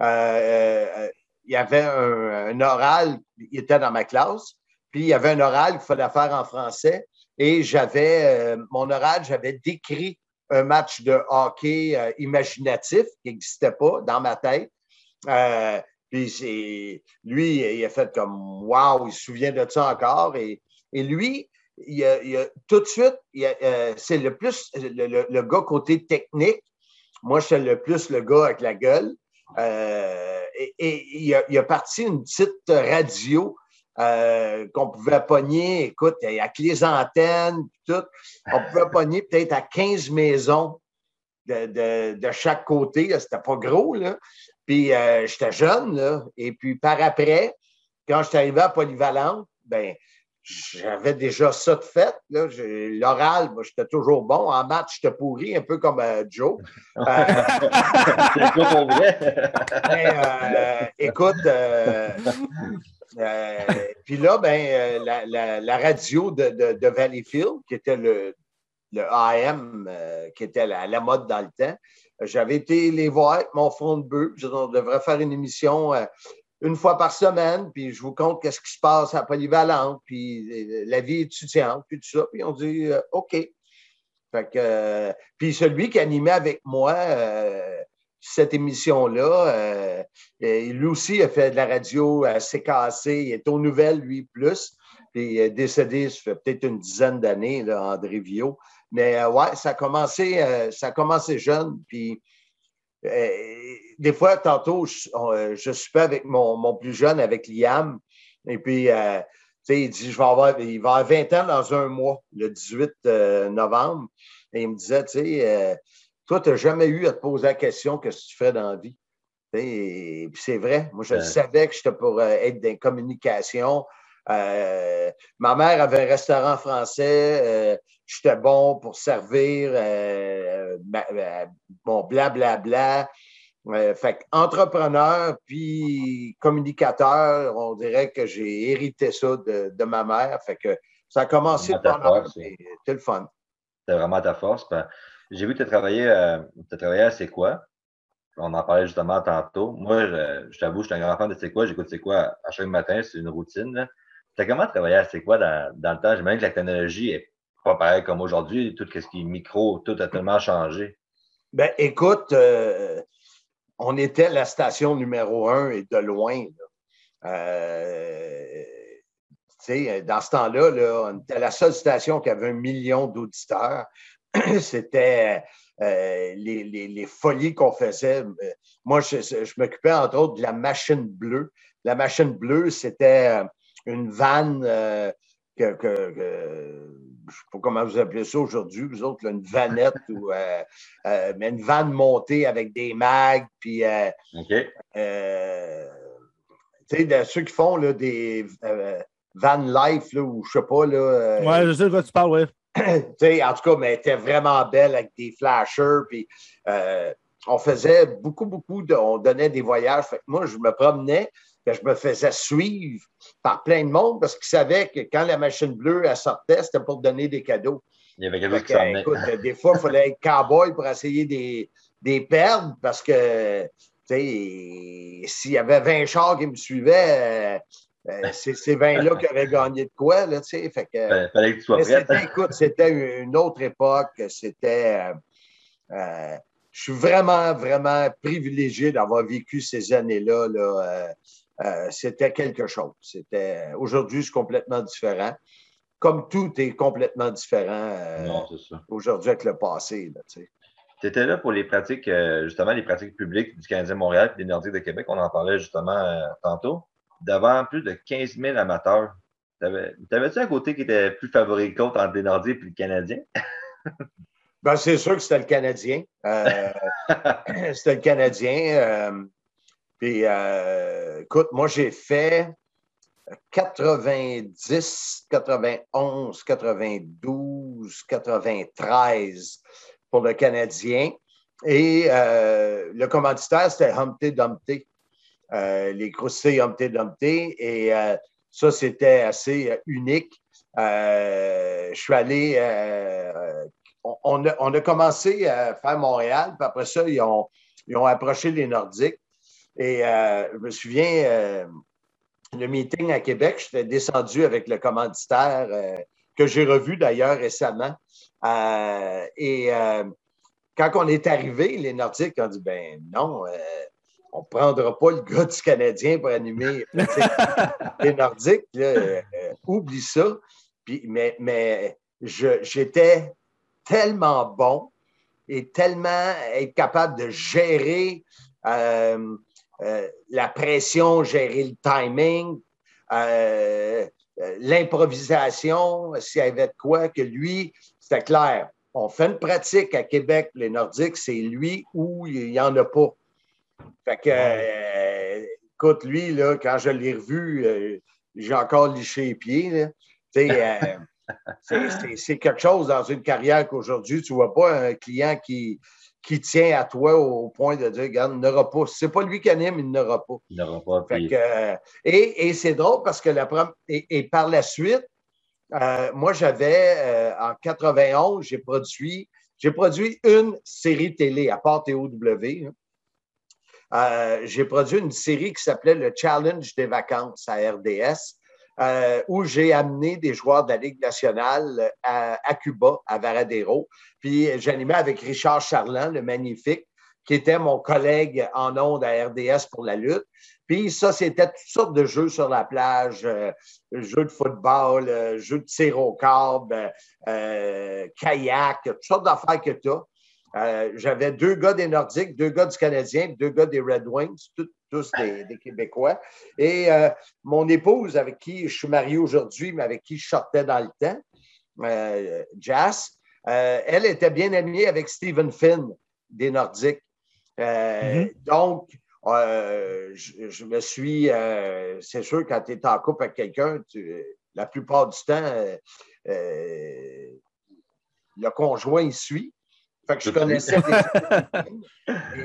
il y avait un, oral, il était dans ma classe, puis il y avait un oral qu'il fallait faire en français. Et j'avais, mon oral, j'avais décrit un match de hockey euh, imaginatif qui n'existait pas dans ma tête. Euh, puis lui, il a fait comme Wow, il se souvient de ça encore. Et, lui, il a, tout de suite, euh, c'est le plus le, gars côté technique. Moi, je suis le plus le gars avec la gueule. et, il, a, il, a, parti une petite radio euh, qu'on pouvait pogner, écoute, avec les antennes, tout, on pouvait pogner peut-être à 15 maisons de, chaque côté. C'était pas gros, là. Puis euh, j'étais jeune, là. Et puis par après, quand je suis arrivé à Polyvalente, ben j'avais déjà ça de fait. L'oral, moi, j'étais toujours bon. En maths, j'étais pourri, un peu comme euh, Joe. écoute, euh, puis là, ben, euh, la, radio de, Valleyfield, qui était le, AM, euh, qui était à la, mode dans le temps, j'avais été les voir avec mon fond de bœuf. On devrait faire une émission une fois par semaine, puis je vous compte qu'est-ce qui se passe à Polyvalente, puis la vie étudiante, puis tout ça. Puis on dit OK. Fait que, puis celui qui animait avec moi, cette émission-là. Euh, lui aussi a fait de la radio à CKC. Il est aux nouvelles, lui, plus. Puis il est décédé, ça fait peut-être une dizaine d'années, André Viau. Mais euh, ouais, ça a commencé, euh, ça jeune. Puis des fois, tantôt, je, je suis pas avec mon, plus jeune, avec Liam. Et puis, il dit, je vais avoir, il va avoir 20 ans dans un mois, le 18 novembre. Et il me disait, tu sais, toi, tu n'as jamais eu à te poser la question qu'est-ce que tu fais dans la vie? Et, puis c'est vrai. Moi, je savais que j'étais pour euh, être dans communication. Euh, ma mère avait un restaurant français. Euh, j'étais bon pour servir. bon, blablabla. fait entrepreneur puis communicateur, on dirait que j'ai hérité ça de, ma mère. Fait que ça a commencé par C'était le fun. C'est vraiment ta force. Ben, j'ai vu que tu as euh, travaillé à C'est quoi? On en parlait justement tantôt. Moi, je, t'avoue, je suis un grand fan de C'est quoi. J'écoute C'est quoi à chaque matin, c'est une routine. Tu as comment travaillé à C'est quoi dans, le temps? J'imagine que la technologie est pas pareille comme aujourd'hui. Tout ce qui est micro, tout a tellement changé. Ben, écoute, euh, on était la station numéro un et de loin. Euh, dans ce temps-là, là, on était la seule station qui avait un million d'auditeurs. <clears throat> c'était euh, les, folies qu'on faisait. Moi, je, m'occupais entre autres de la machine bleue. La machine bleue, c'était euh, une vanne euh, que, je ne sais pas comment vous appelez ça aujourd'hui, vous autres, une vanette, <laughs> ou, mais une vanne montée avec des mags, puis OK. ceux qui font là, des van life, là, ou je sais pas. Là, ouais, je sais de quoi tu parles, oui. En tout cas, mais elle était vraiment belle avec des flashers. Puis, euh, on faisait beaucoup, beaucoup de. On donnait des voyages. moi, je me promenais, je me faisais suivre par plein de monde parce qu'ils savaient que quand la machine bleue elle sortait, c'était pour donner des cadeaux. Il y avait quelque chose écoute, Des fois, il fallait être cowboy pour essayer des, des perdre parce que s'il y avait 20 chars qui me suivaient, euh, euh, c'est ces vins-là qui auraient gagné de quoi, là, tu sais. Fait que, ben, fallait que tu sois prêt. C'était, écoute, c'était une autre époque. C'était. Euh, euh, je suis vraiment, vraiment privilégié d'avoir vécu ces années-là. Là, c'était quelque chose. C'était, aujourd'hui, c'est complètement différent. Comme tout est complètement différent aujourd'hui avec le passé. tu étais là pour les pratiques, justement, les pratiques publiques du Canadien Montréal et des Nordiques de Québec. On en parlait justement tantôt devant plus de 15 000 amateurs. T'avais-tu un côté qui était plus favori que l'autre entre les Nordiques et le Canadien? <laughs> ben, c'est sûr que c'était le Canadien. Euh, <laughs> c'était le Canadien. Euh, puis, euh, écoute, moi, j'ai fait 90, 91, 92, 93 pour le Canadien. Et le commanditaire, c'était Humpty Dumpty. Euh, les croustilles Humpty Dumpty. Et euh, ça, c'était assez euh, unique. je suis allé. On a, commencé à faire Montréal, puis après ça, ils ont, approché les Nordiques. Et je me souviens, le meeting à Québec, j'étais descendu avec le commanditaire que j'ai revu d'ailleurs récemment. et quand on est arrivé, les Nordiques ont dit ben non, on ne prendra pas le gars du Canadien pour animer <laughs> les Nordiques. Euh, oublie ça. mais mais j'étais tellement bon et tellement être capable de gérer euh, euh, la pression, gérer le timing, l'improvisation, s'il y avait de quoi, que lui, c'était clair. On fait une pratique à Québec, les Nordiques, c'est lui ou il n'y en a pas. Fait que, euh, écoute, lui, là, quand je l'ai revu, euh, j'ai encore liché les pieds. Euh, <laughs> c'est quelque chose dans une carrière qu'aujourd'hui, tu ne vois pas un client qui, qui tient à toi au point de dire, regarde, il n'aura pas. c'est pas lui qui anime, il n'aura pas. Il n'aura pas. Fait que, et, et c'est drôle parce que la et, et par la suite, moi, j'avais, en 91, j'ai produit, j'ai produit une série télé, à part TOW, hein, euh, j'ai produit une série qui s'appelait le Challenge des vacances à RDS, euh, où j'ai amené des joueurs de la Ligue nationale à, Cuba, à Varadero. Puis j'animais avec Richard Charland, le magnifique, qui était mon collègue en ondes à RDS pour la lutte. Puis ça, c'était toutes sortes de jeux sur la plage, euh, jeux de football, jeux de tir kayak, toutes sortes d'affaires que tu as. Euh, j'avais deux gars des Nordiques, deux gars du Canadien, deux gars des Red Wings, tous des, Québécois. Et euh, mon épouse, avec qui je suis marié aujourd'hui, mais avec qui je sortais dans le temps, euh, Jas, elle était bien amie avec Stephen Finn, des Nordiques. Euh, Mhm. Donc, euh, je, je me suis. euh, c'est sûr, quand tu es en couple avec quelqu'un, la plupart du temps, euh, euh, le conjoint, il suit. Fait que je connaissais des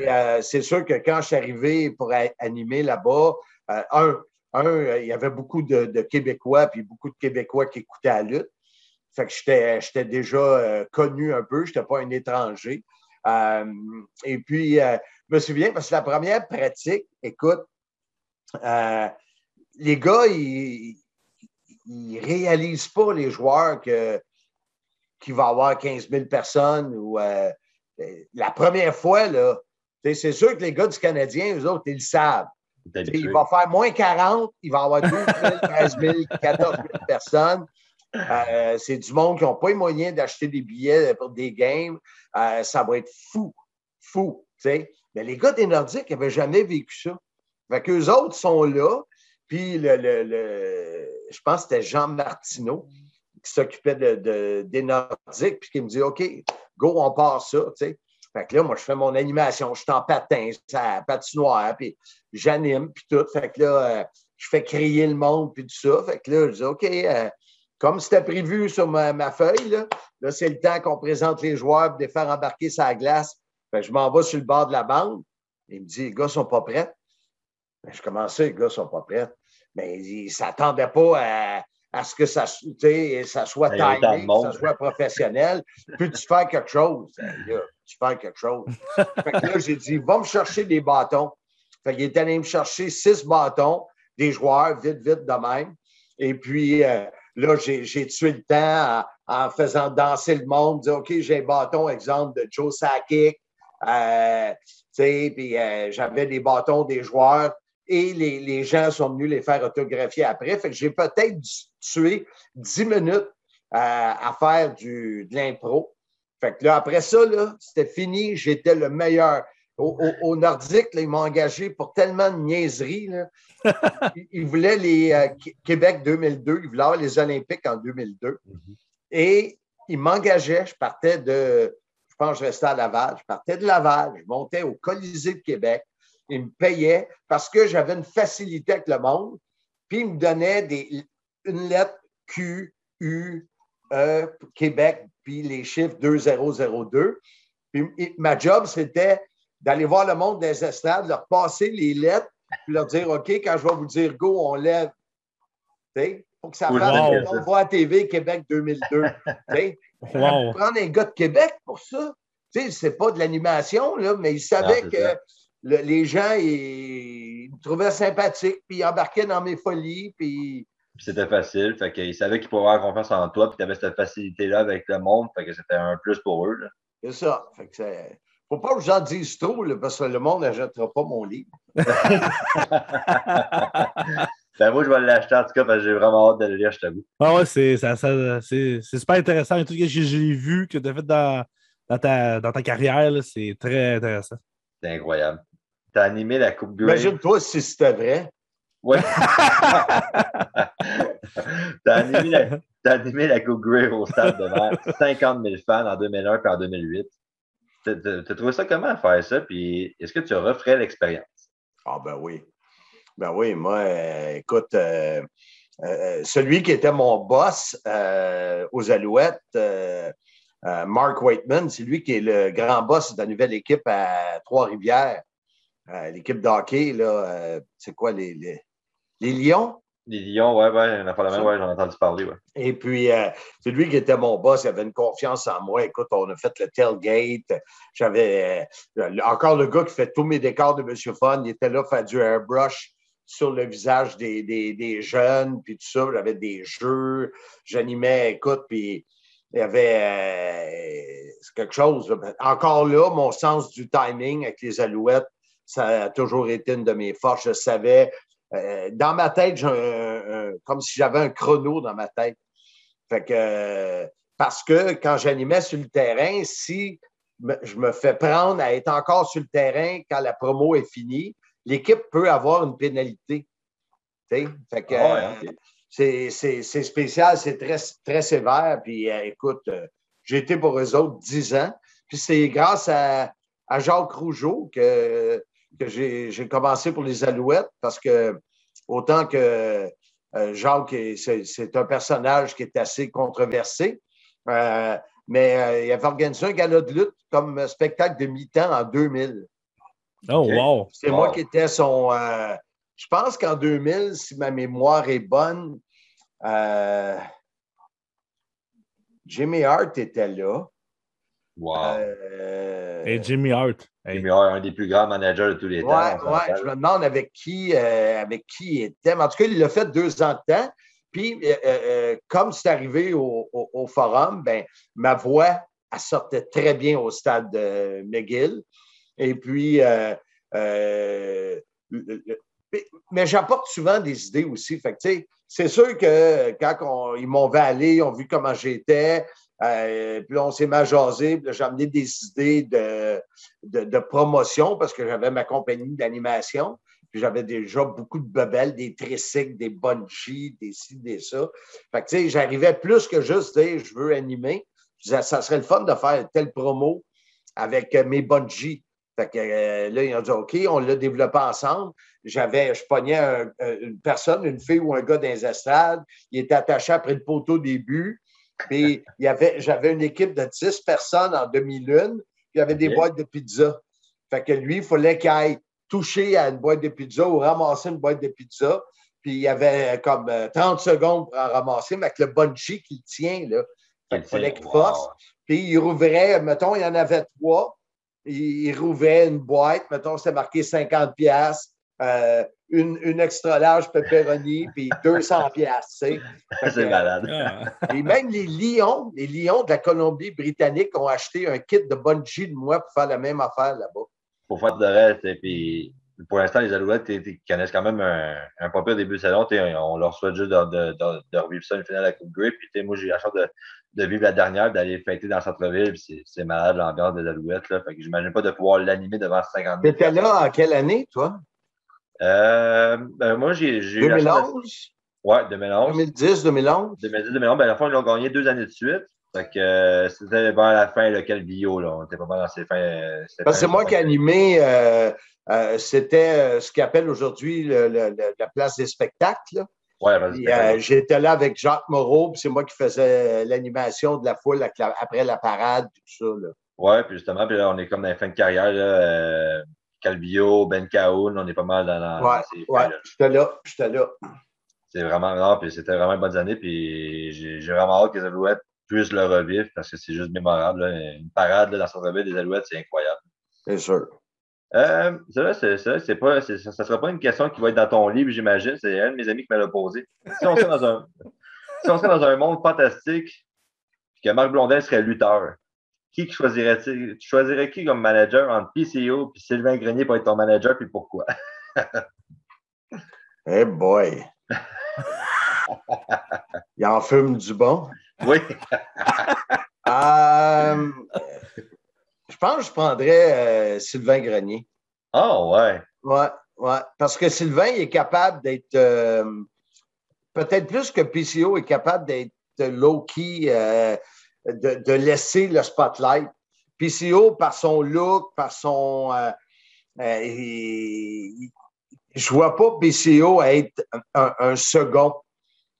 Et euh, c'est sûr que quand je suis arrivé pour animer là-bas, euh, un, un, euh, il y avait beaucoup de, de Québécois, puis beaucoup de Québécois qui écoutaient la lutte. Fait que j'étais, j'étais déjà euh, connu un peu, je n'étais pas un étranger. Et puis, je me souviens, parce que la première pratique, écoute, les gars, ils ne réalisent pas, les joueurs, que, qu'il va y avoir 15 000 personnes. Ou, euh, euh, la première fois, là, c'est sûr que les gars du Canadien, eux autres, ils le savent. Il va faire moins 40, il va y avoir 12 000, 13 000, 14 000 personnes. Euh, c'est du monde qui n'ont pas les moyens d'acheter des billets pour des games. Euh, ça va être fou, fou. Mais les gars des Nordiques n'avaient jamais vécu ça. Fait qu'eux autres sont là. Puis le, le- le- je pense que c'était Jean Martineau qui s'occupait de, de- des Nordiques, puis qui me dit OK, go, on part ça. Fait que là, moi, je fais mon animation, je suis en patin, ça, patinoire, puis j'anime, puis tout. Fait que là, euh, je fais crier le monde, puis tout ça. Fait que là, je dis OK, euh, comme c'était prévu sur ma, feuille, là, là c'est le temps qu'on présente les joueurs, de les faire embarquer la glace. Fait que je m'en vais sur le bord de la bande. Il me dit Les gars sont pas prêts. Ben, je commence ça, les gars sont pas prêts. Mais ils ne s'attendaient pas à, à ce que ça, tu ça soit timé, que ça soit professionnel. Peux-tu faire quelque chose? Là, tu fais quelque chose? <laughs> Fait que là, j'ai dit, va me chercher des bâtons. Fait qu'il est allé me chercher six bâtons, des joueurs, vite, vite de même. Et puis, euh, là, j'ai j'ai tué le temps en, en faisant danser le monde, dire, OK, j'ai un bâton, exemple, de Joe Sakic. Euh, tu sais, puis euh, j'avais des bâtons des joueurs et les, les gens sont venus les faire autographier après. Fait que j'ai peut-être dû tué 10 minutes à faire du, de l'impro. Fait que là, après ça, là, c'était fini. J'étais le meilleur. Au, au- au Nordique, là, ils m'ont engagé pour tellement de niaiseries. là. <laughs> Ils, ils voulaient les euh, Qu- Québec 2002. Ils voulaient avoir les Olympiques en 2002. Mhm. Et ils m'engageaient. Je partais de, je pense que je restais à Laval. Je partais de Laval. Je montais au Colisée de Québec. Ils me payaient parce que j'avais une facilité avec le monde. Puis ils me donnaient des, une lettre Q, U, E, Québec, puis les chiffres 2002. Puis et ma job, c'était d'aller voir le monde des estrades, leur passer les lettres, puis leur dire OK, quand je vais vous dire go, on lève. Sais, pour que ça Oui, fasse wow. on voit à TV Québec 2002. <laughs> Tu sais, Wow. prendre un gars de Québec pour ça. Sais, c'est pas de l'animation, là, mais ils savaient Non, que c'est ça. Le- les gens, ils, ils me trouvaient sympathique, puis ils embarquaient dans mes folies, puis Puis c'était facile. Fait qu'ils savaient qu'ils pouvaient avoir confiance en toi, puis tu avais cette facilité-là avec le monde. Fait que c'était un plus pour eux. là. c'est ça. Fait que c'est- faut pas que j'en dise trop, là, parce que le monde n'achètera pas mon livre. <laughs> Ben, moi, je vais l'acheter en tout cas parce que j'ai vraiment hâte de le lire, je t'avoue. Ah ouais, c'est ça, ça- c'est- c'est super intéressant. Et tout ce que j'ai j'ai vu que tu as fait dans, dans, ta, dans ta carrière, là, c'est très intéressant. C'est incroyable. T'as animé la Coupe Grey? Imagine-toi si c'était vrai. Ouais. <laughs> T'as animé, la... t'as animé la Coupe Grey au stade de mer. 50 000 fans en 2001 et en 2008. T'as trouvé ça comment faire ça? Puis est-ce que tu referais l'expérience? Ah ben oui. Ben oui, moi, euh, écoute, euh, euh, celui qui était mon boss aux Alouettes, Mark Waitman, c'est lui qui est le grand boss de la nouvelle équipe à Trois-Rivières. Euh, L'équipe de hockey, là, euh, c'est quoi, les, les, les Lions? Les Lions, ouais, ouais, on a pas la même, Ça. ouais, j'en ai entendu parler, ouais. Et puis, euh, c'est lui qui était mon boss. Il avait une confiance en moi. Écoute, on a fait le tailgate. J'avais euh, encore le gars qui fait tous mes décors de Monsieur Fun. Il était là faire du airbrush sur le visage des, des, des jeunes, puis tout ça. J'avais des jeux. J'animais, écoute, puis il y avait euh, quelque chose. Encore là, mon sens du timing avec les alouettes, ça a toujours été une de mes forces. Je savais. euh, dans ma tête, j'ai un- un- comme si j'avais un chrono dans ma tête. Fait que, parce que quand j'animais sur le terrain, si je me fais prendre à être encore sur le terrain quand la promo est finie, l'équipe peut avoir une pénalité. Fait que, Ah ouais, ok. c'est- c'est c'est spécial, c'est très, très sévère. Puis euh, écoute, euh, j'ai été pour eux autres 10 ans. Puis c'est grâce à, à Jacques Rougeau que, que j'ai commencé pour les Alouettes parce que autant que euh, Jacques, c'est un personnage qui est assez controversé, euh, mais euh, il avait organisé un gala de lutte comme spectacle de mi-temps en 2000. Oh, wow! C'est moi qui étais son. je pense qu'en 2000, si ma mémoire est bonne, Jimmy Hart était là. Wow. Euh, Et Jimmy Hart. Jimmy Hart, un des plus grands managers de tous les temps. Oui, je me demande avec qui, euh, avec qui il était. Mais en tout cas, il l'a fait deux ans de temps. Puis, euh, comme c'est arrivé au, au, forum, ben, ma voix, elle sortait très bien au stade de McGill. Et puis, mais j'apporte souvent des idées aussi. Fait que, c'est sûr que quand ils m'ont vu aller, ils ont vu comment j'étais, euh, puis on s'est majasé, j'ai amené des idées de, de, promotion parce que j'avais ma compagnie d'animation. Puis j'avais déjà beaucoup de bebelles, des tricycles, des bungees, des ci, des ça. Fait que, tu sais, j'arrivais plus que juste dire je veux animer. ça serait le fun de faire telle promo avec mes bungees. Fait que euh, là, ils ont dit OK, on l'a développé ensemble. J'avais, je pognais une personne, une fille ou un gars dans les estrades. Il était attaché après le poteau début. Puis il y avait, j'avais une équipe de 10 personnes en demi-lune. Il y avait des boîtes de pizza. Fait que lui, il fallait qu'il aille toucher à une boîte de pizza ou ramasser une boîte de pizza. Puis il y avait comme 30 euh, secondes pour en ramasser, mais avec le bungee qu'il tient, là. il fallait qu'il force. Puis il rouvrait, mettons, il y en avait trois. Il, rouvrait une boîte, mettons, c'était marqué 50 pièces. Euh, une, une, extra large pepperoni, <laughs> puis 200 pièces, C'est malade. Ah. <laughs> et même les Lions, les Lions de la Colombie-Britannique ont acheté un kit de bungee de moi pour faire la même affaire là-bas. Pour faire de reste, et puis pour l'instant, les Alouettes ils connaissent quand même un, un pas pire début de saison. On leur souhaite juste de, de, de, revivre ça une finale à la Coupe Grip. Puis moi, j'ai eu la chance de, de vivre la dernière, d'aller fêter dans le centre-ville. C'est malade l'ambiance des Alouettes. Là. Fait que j'imagine pas de pouvoir l'animer devant 50 000. étais là en quelle année, toi? Euh, ben, moi, j'ai eu 2011? Ouais, 2011. 2010, 2011? 2010, 2011. Ben, à la fin, ils l'ont gagné deux années de suite. Fait que euh, c'était vers la fin, le Calvillo, là. On était pas mal dans ses fins. Euh, c'est moi qui ai animé, c'était ce qu'on appelle aujourd'hui la place des spectacles. Ouais, J'étais là avec Jacques Moreau, puis c'est moi qui faisais l'animation de la foule après la parade, tout ça. Là. Ouais, puis justement, puis là, on est comme dans la fin de carrière. Là, Calvillo, Ben Caoun, on est pas mal dans, la. ouais, ouais, j'étais là, j'étais là. C'est vraiment, non, puis c'était vraiment une bonne année, puis j'ai vraiment hâte que les Alouettes puissent le revivre parce que c'est juste mémorable. Une parade là, dans son revue des Alouettes, c'est incroyable. C'est sûr. Euh, ça, c'est pas, ça ne sera pas une question qui va être dans ton livre, j'imagine. C'est un de mes amis qui m'a posé. Si on serait dans un, si on serait dans un monde fantastique, que Marc Blondin serait lutteur, qui choisirais-tu? Tu choisirais qui comme manager entre PCO et Sylvain Grenier pour être ton manager, puis pourquoi? <laughs> hey boy! Il en fume du bon? Oui. <laughs> Euh, je pense que je prendrais euh, Sylvain Grenier. Ah, oh, ouais. Ouais, ouais. Parce que Sylvain est capable d'être, euh, peut-être plus que PCO est capable d'être low-key de, laisser le spotlight. PCO, par son look, par son. Euh, euh, je ne vois pas PCO être un, second.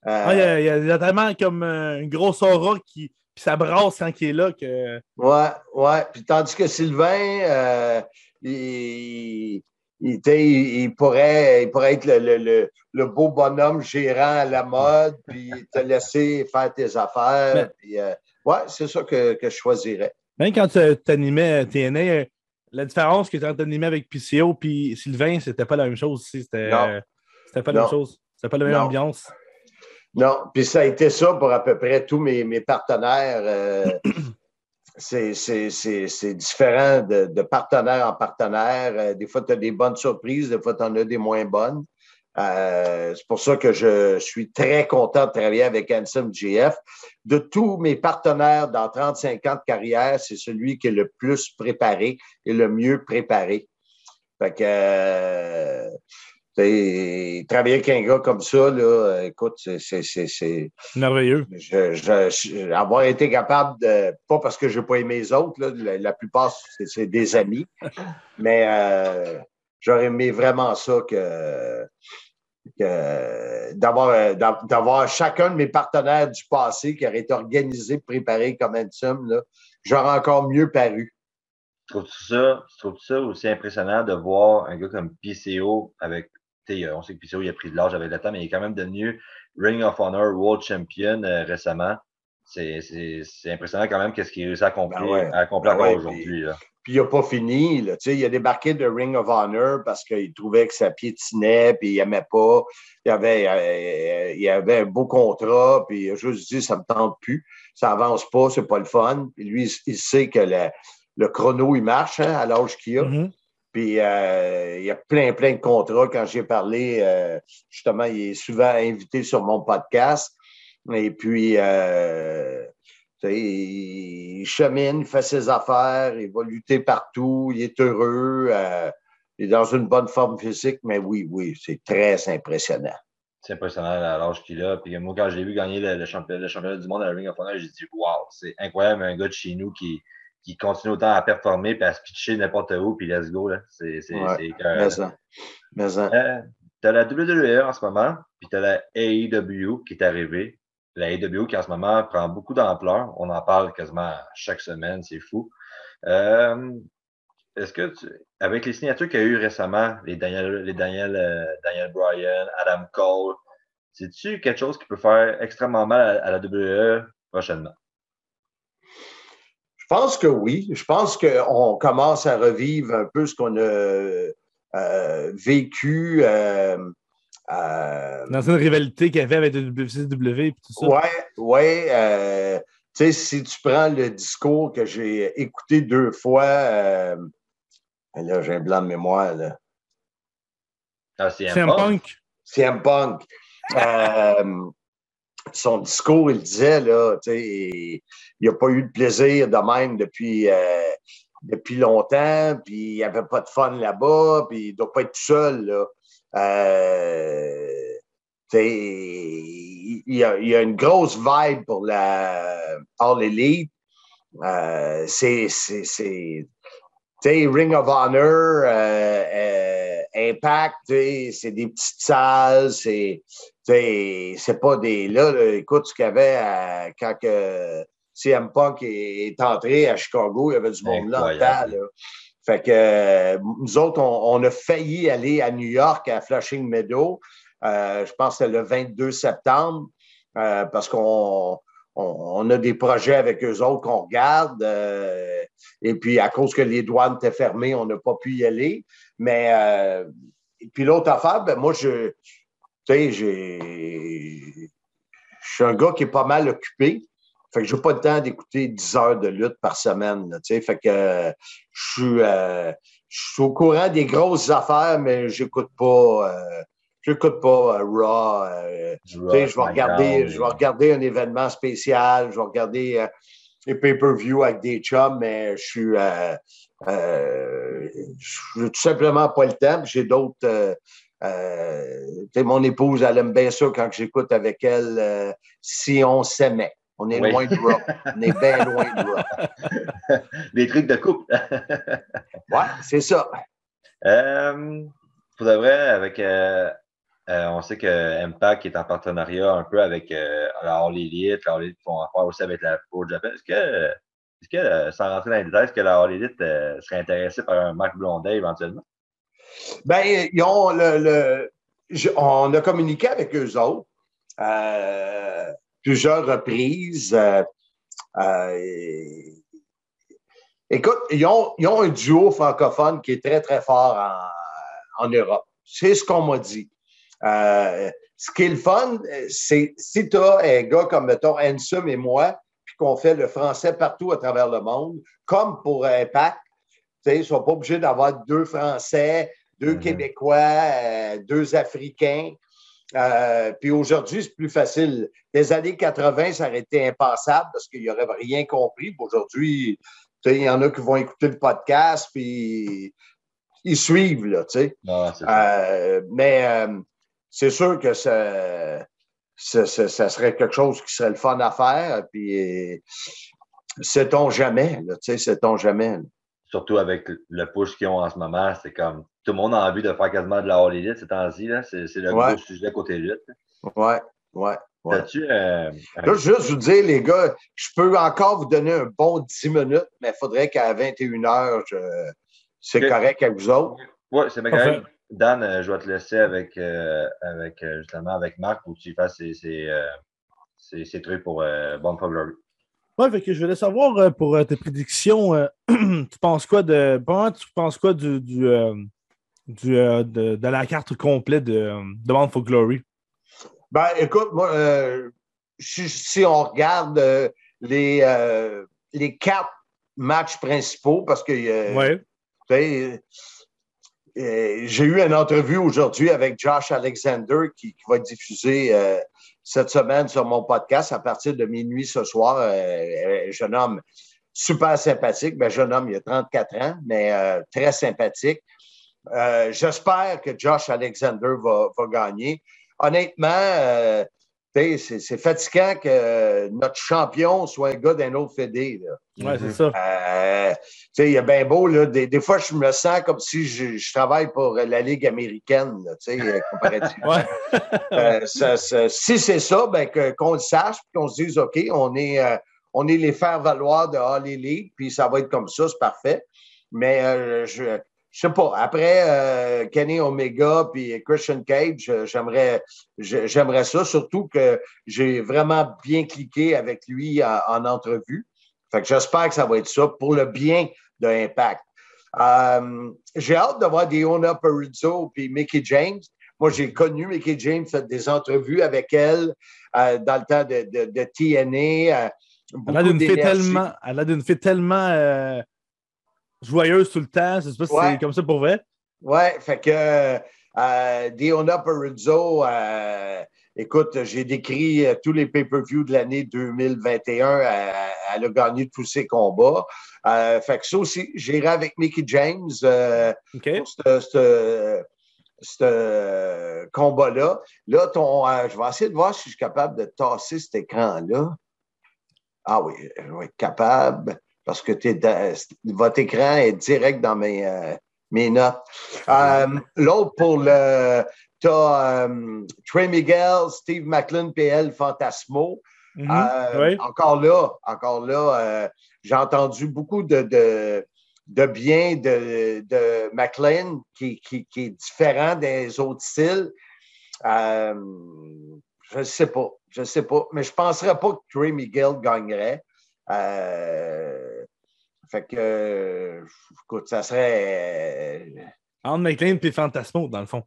Euh, il, y a, tellement comme une grosse aura qui puis ça brasse quand il est là que. Ouais, ouais. Puis tandis que Sylvain, il, il, pourrait, il pourrait être le, le, beau bonhomme gérant à la mode, puis te laisser faire tes affaires. Puis, oui, c'est ça que, que, je choisirais. Même quand tu animais TNA, la différence que tu animais avec PCO et Sylvain, c'était pas la même chose aussi. C'était pas la même chose. C'était pas la même ambiance. Non, puis ça a été ça pour à peu près tous mes, mes partenaires. Euh, <clears throat> c'est différent de, de, partenaire en partenaire. Euh, des fois, tu as des bonnes surprises, des fois, tu en as des moins bonnes. Euh, c'est pour ça que je suis très content de travailler avec Handsome GF. De tous mes partenaires dans 35 ans de carrière, c'est celui qui est le plus préparé et le mieux préparé. Fait que, euh, travailler avec un gars comme ça, là, écoute, c'est. Merveilleux. Je, je, avoir été capable de. Pas parce que je n'ai pas aimé les autres, là, la, la, plupart, c'est des amis. <laughs> mais euh, j'aurais aimé vraiment ça que. que d'avoir, d'avoir chacun de mes partenaires du passé qui aurait été organisé, préparé comme un là, j'aurais encore mieux paru. Trouves-tu ça, trouves ça aussi impressionnant de voir un gars comme PCO avec on sait que PCO il a pris de l'âge avec le temps, mais il est quand même devenu Ring of Honor World Champion euh, récemment. C'est impressionnant quand même qu'est-ce qu'il réussit à accomplir, ben à accomplir ben aujourd'hui. Puis il n'a pas fini. Là. Il a débarqué de Ring of Honor parce qu'il trouvait que ça piétinait, puis il n'aimait pas. Il avait, euh, il avait un beau contrat, puis il a juste dit ça ne me tente plus, ça avance pas, c'est pas le fun. Puis lui, il sait que le, chrono, il marche hein, à l'âge qu'il a. Mm-hmm. Puis euh, il y a plein, plein de contrats. Quand j'ai parlé, euh, justement, il est souvent invité sur mon podcast. Et puis, euh, il chemine, il fait ses affaires, il va lutter partout, il est heureux, il est dans une bonne forme physique, mais oui, oui, c'est très impressionnant. C'est impressionnant à l'âge qu'il a. Puis moi, quand j'ai vu gagner le, championnat, du monde à la Ring of Honor, j'ai dit Wow, c'est incroyable, un gars de chez nous qui, qui continue autant à performer et à se pitcher n'importe où, puis let's go. C'est ouais, mais ça. Euh, t'as la WWE en ce moment, puis t'as la AEW qui est arrivée. La AEW qui en ce moment prend beaucoup d'ampleur. On en parle quasiment chaque semaine, c'est fou. Euh, est-ce que tu, avec les signatures qu'il y a eu récemment, les Daniel, euh, Bryan, Adam Cole, c'est-tu quelque chose qui peut faire extrêmement mal à, à la WWE prochainement? Je pense que oui. Je pense qu'on commence à revivre un peu ce qu'on a euh, vécu. Euh, euh, Dans une rivalité qu'il y avait avec le WCW et tout ça. Oui, oui. tu sais, si tu prends le discours que j'ai écouté deux fois, là, j'ai un blanc de mémoire. Là. Ah, c'est un Punk? C'est un Punk son discours, il disait, là, il n'a pas eu de plaisir de même depuis, euh, depuis longtemps, puis il n'y avait pas de fun là-bas, puis il ne doit pas être tout seul. Là. Euh, il, y a, il y a une grosse vibe pour la All Elite. Euh, c'est Ring of Honor, euh, Impact, c'est des petites salles, c'est c'est pas des. Là, écoute, ce qu'il y avait quand que CM Punk est, entré à Chicago, il y avait du monde là en temps. Fait que nous autres, on, a failli aller à New York, à Flushing Meadow. Euh, je pense que le 22 septembre, parce qu'on on, a des projets avec eux autres qu'on regarde. Euh, et puis, à cause que les douanes étaient fermées, on n'a pas pu y aller. Mais, euh, puis l'autre affaire, ben moi, je, tu sais, je suis un gars qui est pas mal occupé. Fait que j'ai pas le temps d'écouter 10 heures de lutte par semaine. tu sais, fait que je suis, euh, je suis au courant des grosses affaires, mais j'écoute pas je n'écoute pas euh, Raw. Euh, je vais regarder, je vais regarder un événement spécial, je vais regarder euh, les pay-per-view avec des chums, mais je suis je tout simplement pas le temps. J'ai d'autres. mon épouse, elle aime bien ça quand j'écoute avec elle si on s'aimait. On est loin de Raw. On est bien loin de Raw. <laughs> Des trucs de couple. <laughs> ouais, c'est ça. pour de vrai, avec, euh, on sait que Impact est en partenariat un peu avec euh, la All Elite, la All Elite font affaire aussi avec la Pro Japan. Est-ce que, est-ce que euh, sans rentrer dans les détails, est-ce que la All Elite serait intéressée par un Marc Blondet éventuellement? Ben, ils ont le, on a communiqué avec eux autres plusieurs reprises. écoute, ils ont, ils ont, un duo francophone qui est très, très fort en, en Europe. C'est ce qu'on m'a dit. Euh, ce qui est le fun, c'est si tu as un gars comme, mettons, Ansem et moi, puis qu'on fait le français partout à travers le monde, comme pour Impact, ils ne sont pas obligés d'avoir deux Français, deux mm-hmm. Québécois, euh, deux Africains. Euh, puis aujourd'hui, c'est plus facile. Les années 80, ça aurait été impensable parce qu'il n'y aurait rien compris. Aujourd'hui, il y en a qui vont écouter le podcast, puis ils suivent, là, tu sais. Ça. Euh, mais euh, c'est sûr que ça, ça, ça- ça serait quelque chose qui serait le fun à faire. Puis, sait-on jamais, tu sais, sait-on jamais. là. Surtout avec le push qu'ils ont en ce moment, c'est comme tout le monde a envie de faire quasiment de la All Elite ces temps-ci. là. C'est le Ouais. gros sujet côté lutte. Ouais, ouais. ouais. Euh, un- Là, juste vous dire, les gars, je peux encore vous donner un bon 10 minutes, mais il faudrait qu'à 21h, je... c'est correct avec vous autres. Ouais, c'est bien correct. Dan, euh, je vais te laisser avec, euh, avec euh, justement avec Marc pour que tu fasses ses, ses, ses- ses trucs pour euh, Bon Glory. Ouais, fait que je voulais savoir pour tes prédictions, euh, <clears throat> tu penses quoi de. Comment tu penses quoi du, du, euh, du, euh, de, de la carte complète de, euh, de Bound for Glory? Ben, écoute, moi, euh, si, si on regarde euh, les, les quatre matchs principaux, parce que Ouais. j'ai eu une entrevue aujourd'hui avec Josh Alexander qui, qui va être diffusée cette semaine sur mon podcast à partir de minuit ce soir. Jeune homme super sympathique. Ben, jeune homme, il a 34 ans, mais très sympathique. Euh, J'espère que Josh Alexander va, va gagner. Honnêtement, euh, c'est fatigant que notre champion soit un gars d'un autre fédé. Ouais, c'est ça. Euh, tu sais, il est bien beau, là. Des, des fois, je me sens comme si je, je travaille pour la Ligue américaine, là, tu sais, comparativement. <laughs> Ouais. Euh, ça- ça- si c'est ça, ben, qu'on le sache, puis qu'on se dise, OK, on est, euh, on est les faire valoir de All Elite, puis ça va être comme ça, c'est parfait. Mais euh, je je sais pas. Après euh, Kenny Omega puis Christian Cage, euh, j'aimerais j'aimerais ça, surtout que j'ai vraiment bien cliqué avec lui en, en entrevue. Fait que j'espère que ça va être ça pour le bien de Impact. Euh, j'ai hâte de voir Diona Perizzo puis Mickey James. Moi, j'ai connu Mickey James, fait des entrevues avec elle euh, dans le temps de, de, de TNA. euh, Elle a d'une fille tellement, elle a d'une fille tellement euh, joyeuse tout le temps. Je sais pas si Ouais. c'est comme ça pour vrai. Ouais, fait que euh, Diona Perizzo, euh, écoute, j'ai décrit euh, tous les pay-per-views de l'année 2021. euh, elle a gagné tous ses combats. Euh, fait que ça aussi, j'irai avec Mickey James euh, pour ce- euh, combat-là. Là, ton, euh, je vais essayer de voir si je suis capable de tasser cet écran-là. Ah oui, je vais être capable parce que dans- votre écran est direct dans mes, euh, mes notes. Euh, L'autre pour le. Tu as Trey Miguel, Steve Macklin, PL Fantasmo. Mhm. Euh. Encore là, encore là, euh, j'ai entendu beaucoup de, de, de bien de, de McLean qui, qui, qui est différent des autres styles. Euh, je ne sais pas. Je ne sais pas. Mais je ne penserais pas que Trey Miguel gagnerait. Euh, fait que, euh, écoute, ça serait. euh, Entre McLean et Fantasmo, dans le fond.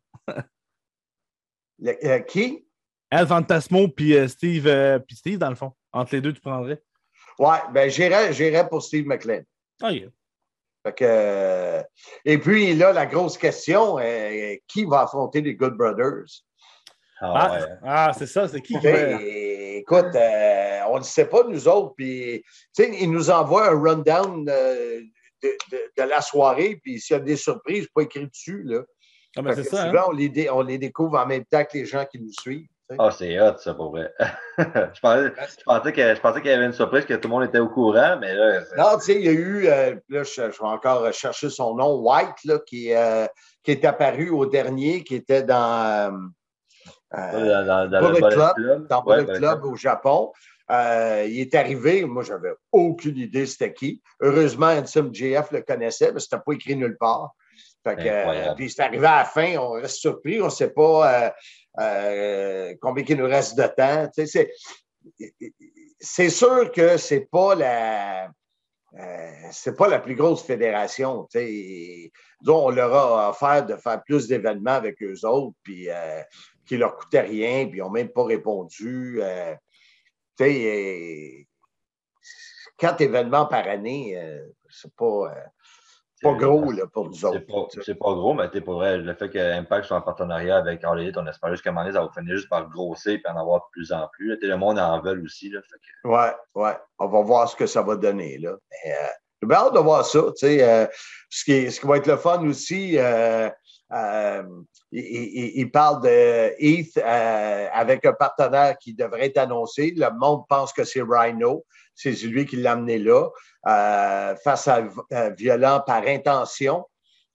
le- euh, qui? Elle, Fantasmo, puis euh, Steve, euh, puis Steve, dans le fond. Entre les deux, tu prendrais. Ouais, ben j'irais j'irais pour Steve McLean. Ah, yeah. Fait que, euh, et puis là, la grosse question, euh, qui va affronter les Good Brothers? Ah, Ah, ouais. ah, c'est ça, c'est qui qui va- écoute, euh, on ne sait pas, nous autres. Puis, tu sais, ils nous envoient un rundown euh, de, de- de la soirée. Puis, s'il y a des surprises, pas écrit dessus. Là. Ah, ben, c'est ça. hein? on, les dé- on les découvre en même temps que les gens qui nous suivent. Ah, c'est hot, ça, pour vrai. <laughs> je, pensais, je pensais que- je pensais qu'il y avait une surprise, que tout le monde était au courant, mais là, Non, tu sais, il y a eu, euh, là, je, je vais encore chercher son nom, White, là, qui, euh, qui est apparu au dernier, qui était dans. Euh, dans, dans, dans Bullet le Club, Club. dans Ouais, Club au Japon. Euh, il est arrivé, moi, j'avais aucune idée c'était qui. Heureusement, Ansem JF le connaissait, mais c'était pas écrit nulle part. Fait que, euh, puis c'est arrivé à la fin, on reste surpris, on ne sait pas combien il nous reste de temps. Tu sais, c'est, c'est sûr que c'est pas la. euh, c'est pas la plus grosse fédération. tu sais. Disons, on leur a offert de faire plus d'événements avec eux autres, puis euh, qui leur coûtait rien, puis ils n'ont même pas répondu. euh, tu sais, euh, quatre événements par année, euh, c'est pas, euh, pas gros là, pour nous autres. c'est pas gros, mais pour vrai, le fait que Impact soit en partenariat avec All on espère juste qu'à un moment donné, ça va finir juste par grossir et en avoir de plus en plus. là. Le monde en veut aussi. Là, fait que- Ouais, ouais. On va voir ce que ça va donner. Là. Mais, J'ai hâte de voir ça. Ce, qui ce qui va être le fun aussi, euh, euh, il, parle de Heath avec un partenaire qui devrait être annoncé. Le monde pense que c'est Rhino. C'est lui qui l'a amené là, face à violent par intention.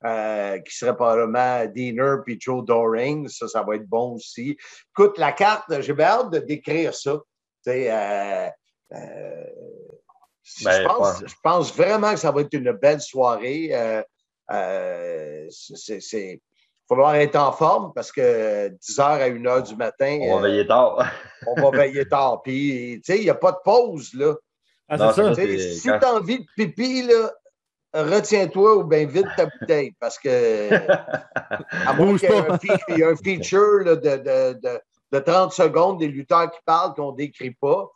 qui serait probablement Diener puis Joe Doring. Ça, ça va être bon aussi. Écoute, la carte, j'ai bien hâte de décrire ça. Euh, ben, je, pense, vraiment que ça va être une belle soirée. Euh, euh, il va falloir être en forme parce que 10h à 1h du matin. On va veiller tard. on va veiller tard. <laughs> Puis, tu sais, il n'y a pas de pause, là. Ah, ça. Si tu as envie de pipi, là, retiens-toi ou bien vite ta bouteille parce que à moins qu'il y ait un, feature de, de, de, 30 secondes des lutteurs qui parlent qu'on ne décrit pas.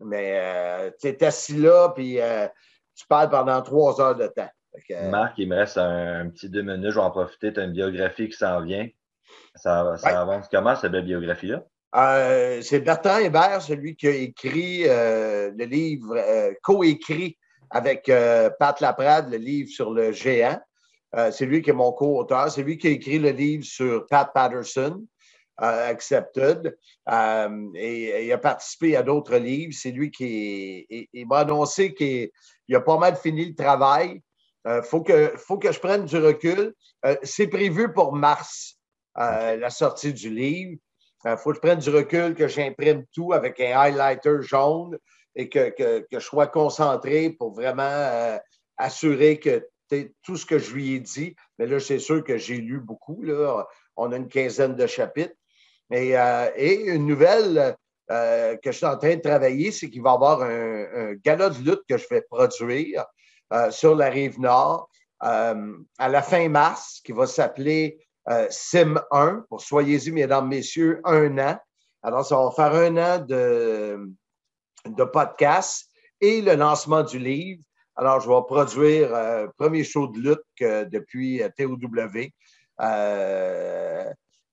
Mais euh, tu es assis là, puis euh, tu parles pendant trois heures de temps. Euh, Marc, il me reste un, petit deux minutes. Je vais en profiter. Tu as une biographie qui s'en vient. Ça, ça avance comment, cette belle biographie-là? c'est Bertrand Hébert, celui qui a écrit le livre, co-écrit avec Pat Laprade, le livre sur le géant. c'est lui qui est mon co-auteur. C'est lui qui a écrit le livre sur Pat Patterson. Accepted. Euh, et, il a participé à d'autres livres. C'est lui qui m'a annoncé qu'il a pas mal fini le travail. Il euh, faut, que, faut que je prenne du recul. Euh, c'est prévu pour mars, la sortie du livre. Il faut que je prenne du recul, que j'imprime tout avec un highlighter jaune et que, que, que je sois concentré pour vraiment assurer que tout ce que je lui ai dit. Mais là, c'est sûr que j'ai lu beaucoup. Là. On a une quinzaine de chapitres. Euh, et, une nouvelle euh, que je suis en train de travailler, c'est qu'il va y avoir un, gala de lutte que je vais produire euh, sur la rive nord à la fin mars, qui va s'appeler Sim 1, pour soyez-y, mesdames, messieurs, un an. Alors, ça va faire un an de, de podcast et le lancement du livre. Alors, je vais produire le premier show de lutte depuis TOW.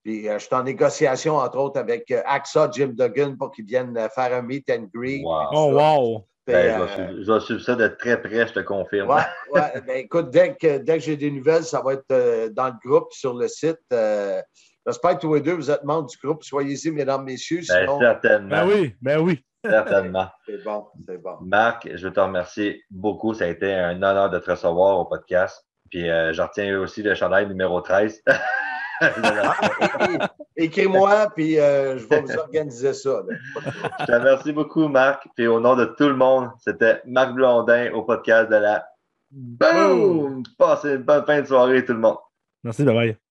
Puis euh, je suis en négociation, entre autres, avec euh, AXA, Jim Duggan, pour qu'ils viennent euh, faire un meet and greet. Oh, wow! Ben, je, vais suivre ça de très près, je te confirme. Ouais, ouais. ben, écoute, dès que, dès que j'ai des nouvelles, ça va être dans le groupe, sur le site. J'espère que tous les deux, vous êtes membres du groupe. Soyez-y, mesdames, messieurs. Ben, certainement. Ben oui, ben oui. <laughs> Certainement. c'est bon, c'est bon. Marc, je veux te remercier beaucoup. Ça a été un honneur de te recevoir au podcast. Puis, euh, j'en retiens aussi le chandail numéro 13. <laughs> Écris-moi, puis euh, je vais vous organiser ça. je te remercie beaucoup, Marc. Puis au nom de tout le monde, c'était Marc Blondin au podcast de la Boom! Passez une bonne fin de soirée, tout le monde. Merci, bye bye.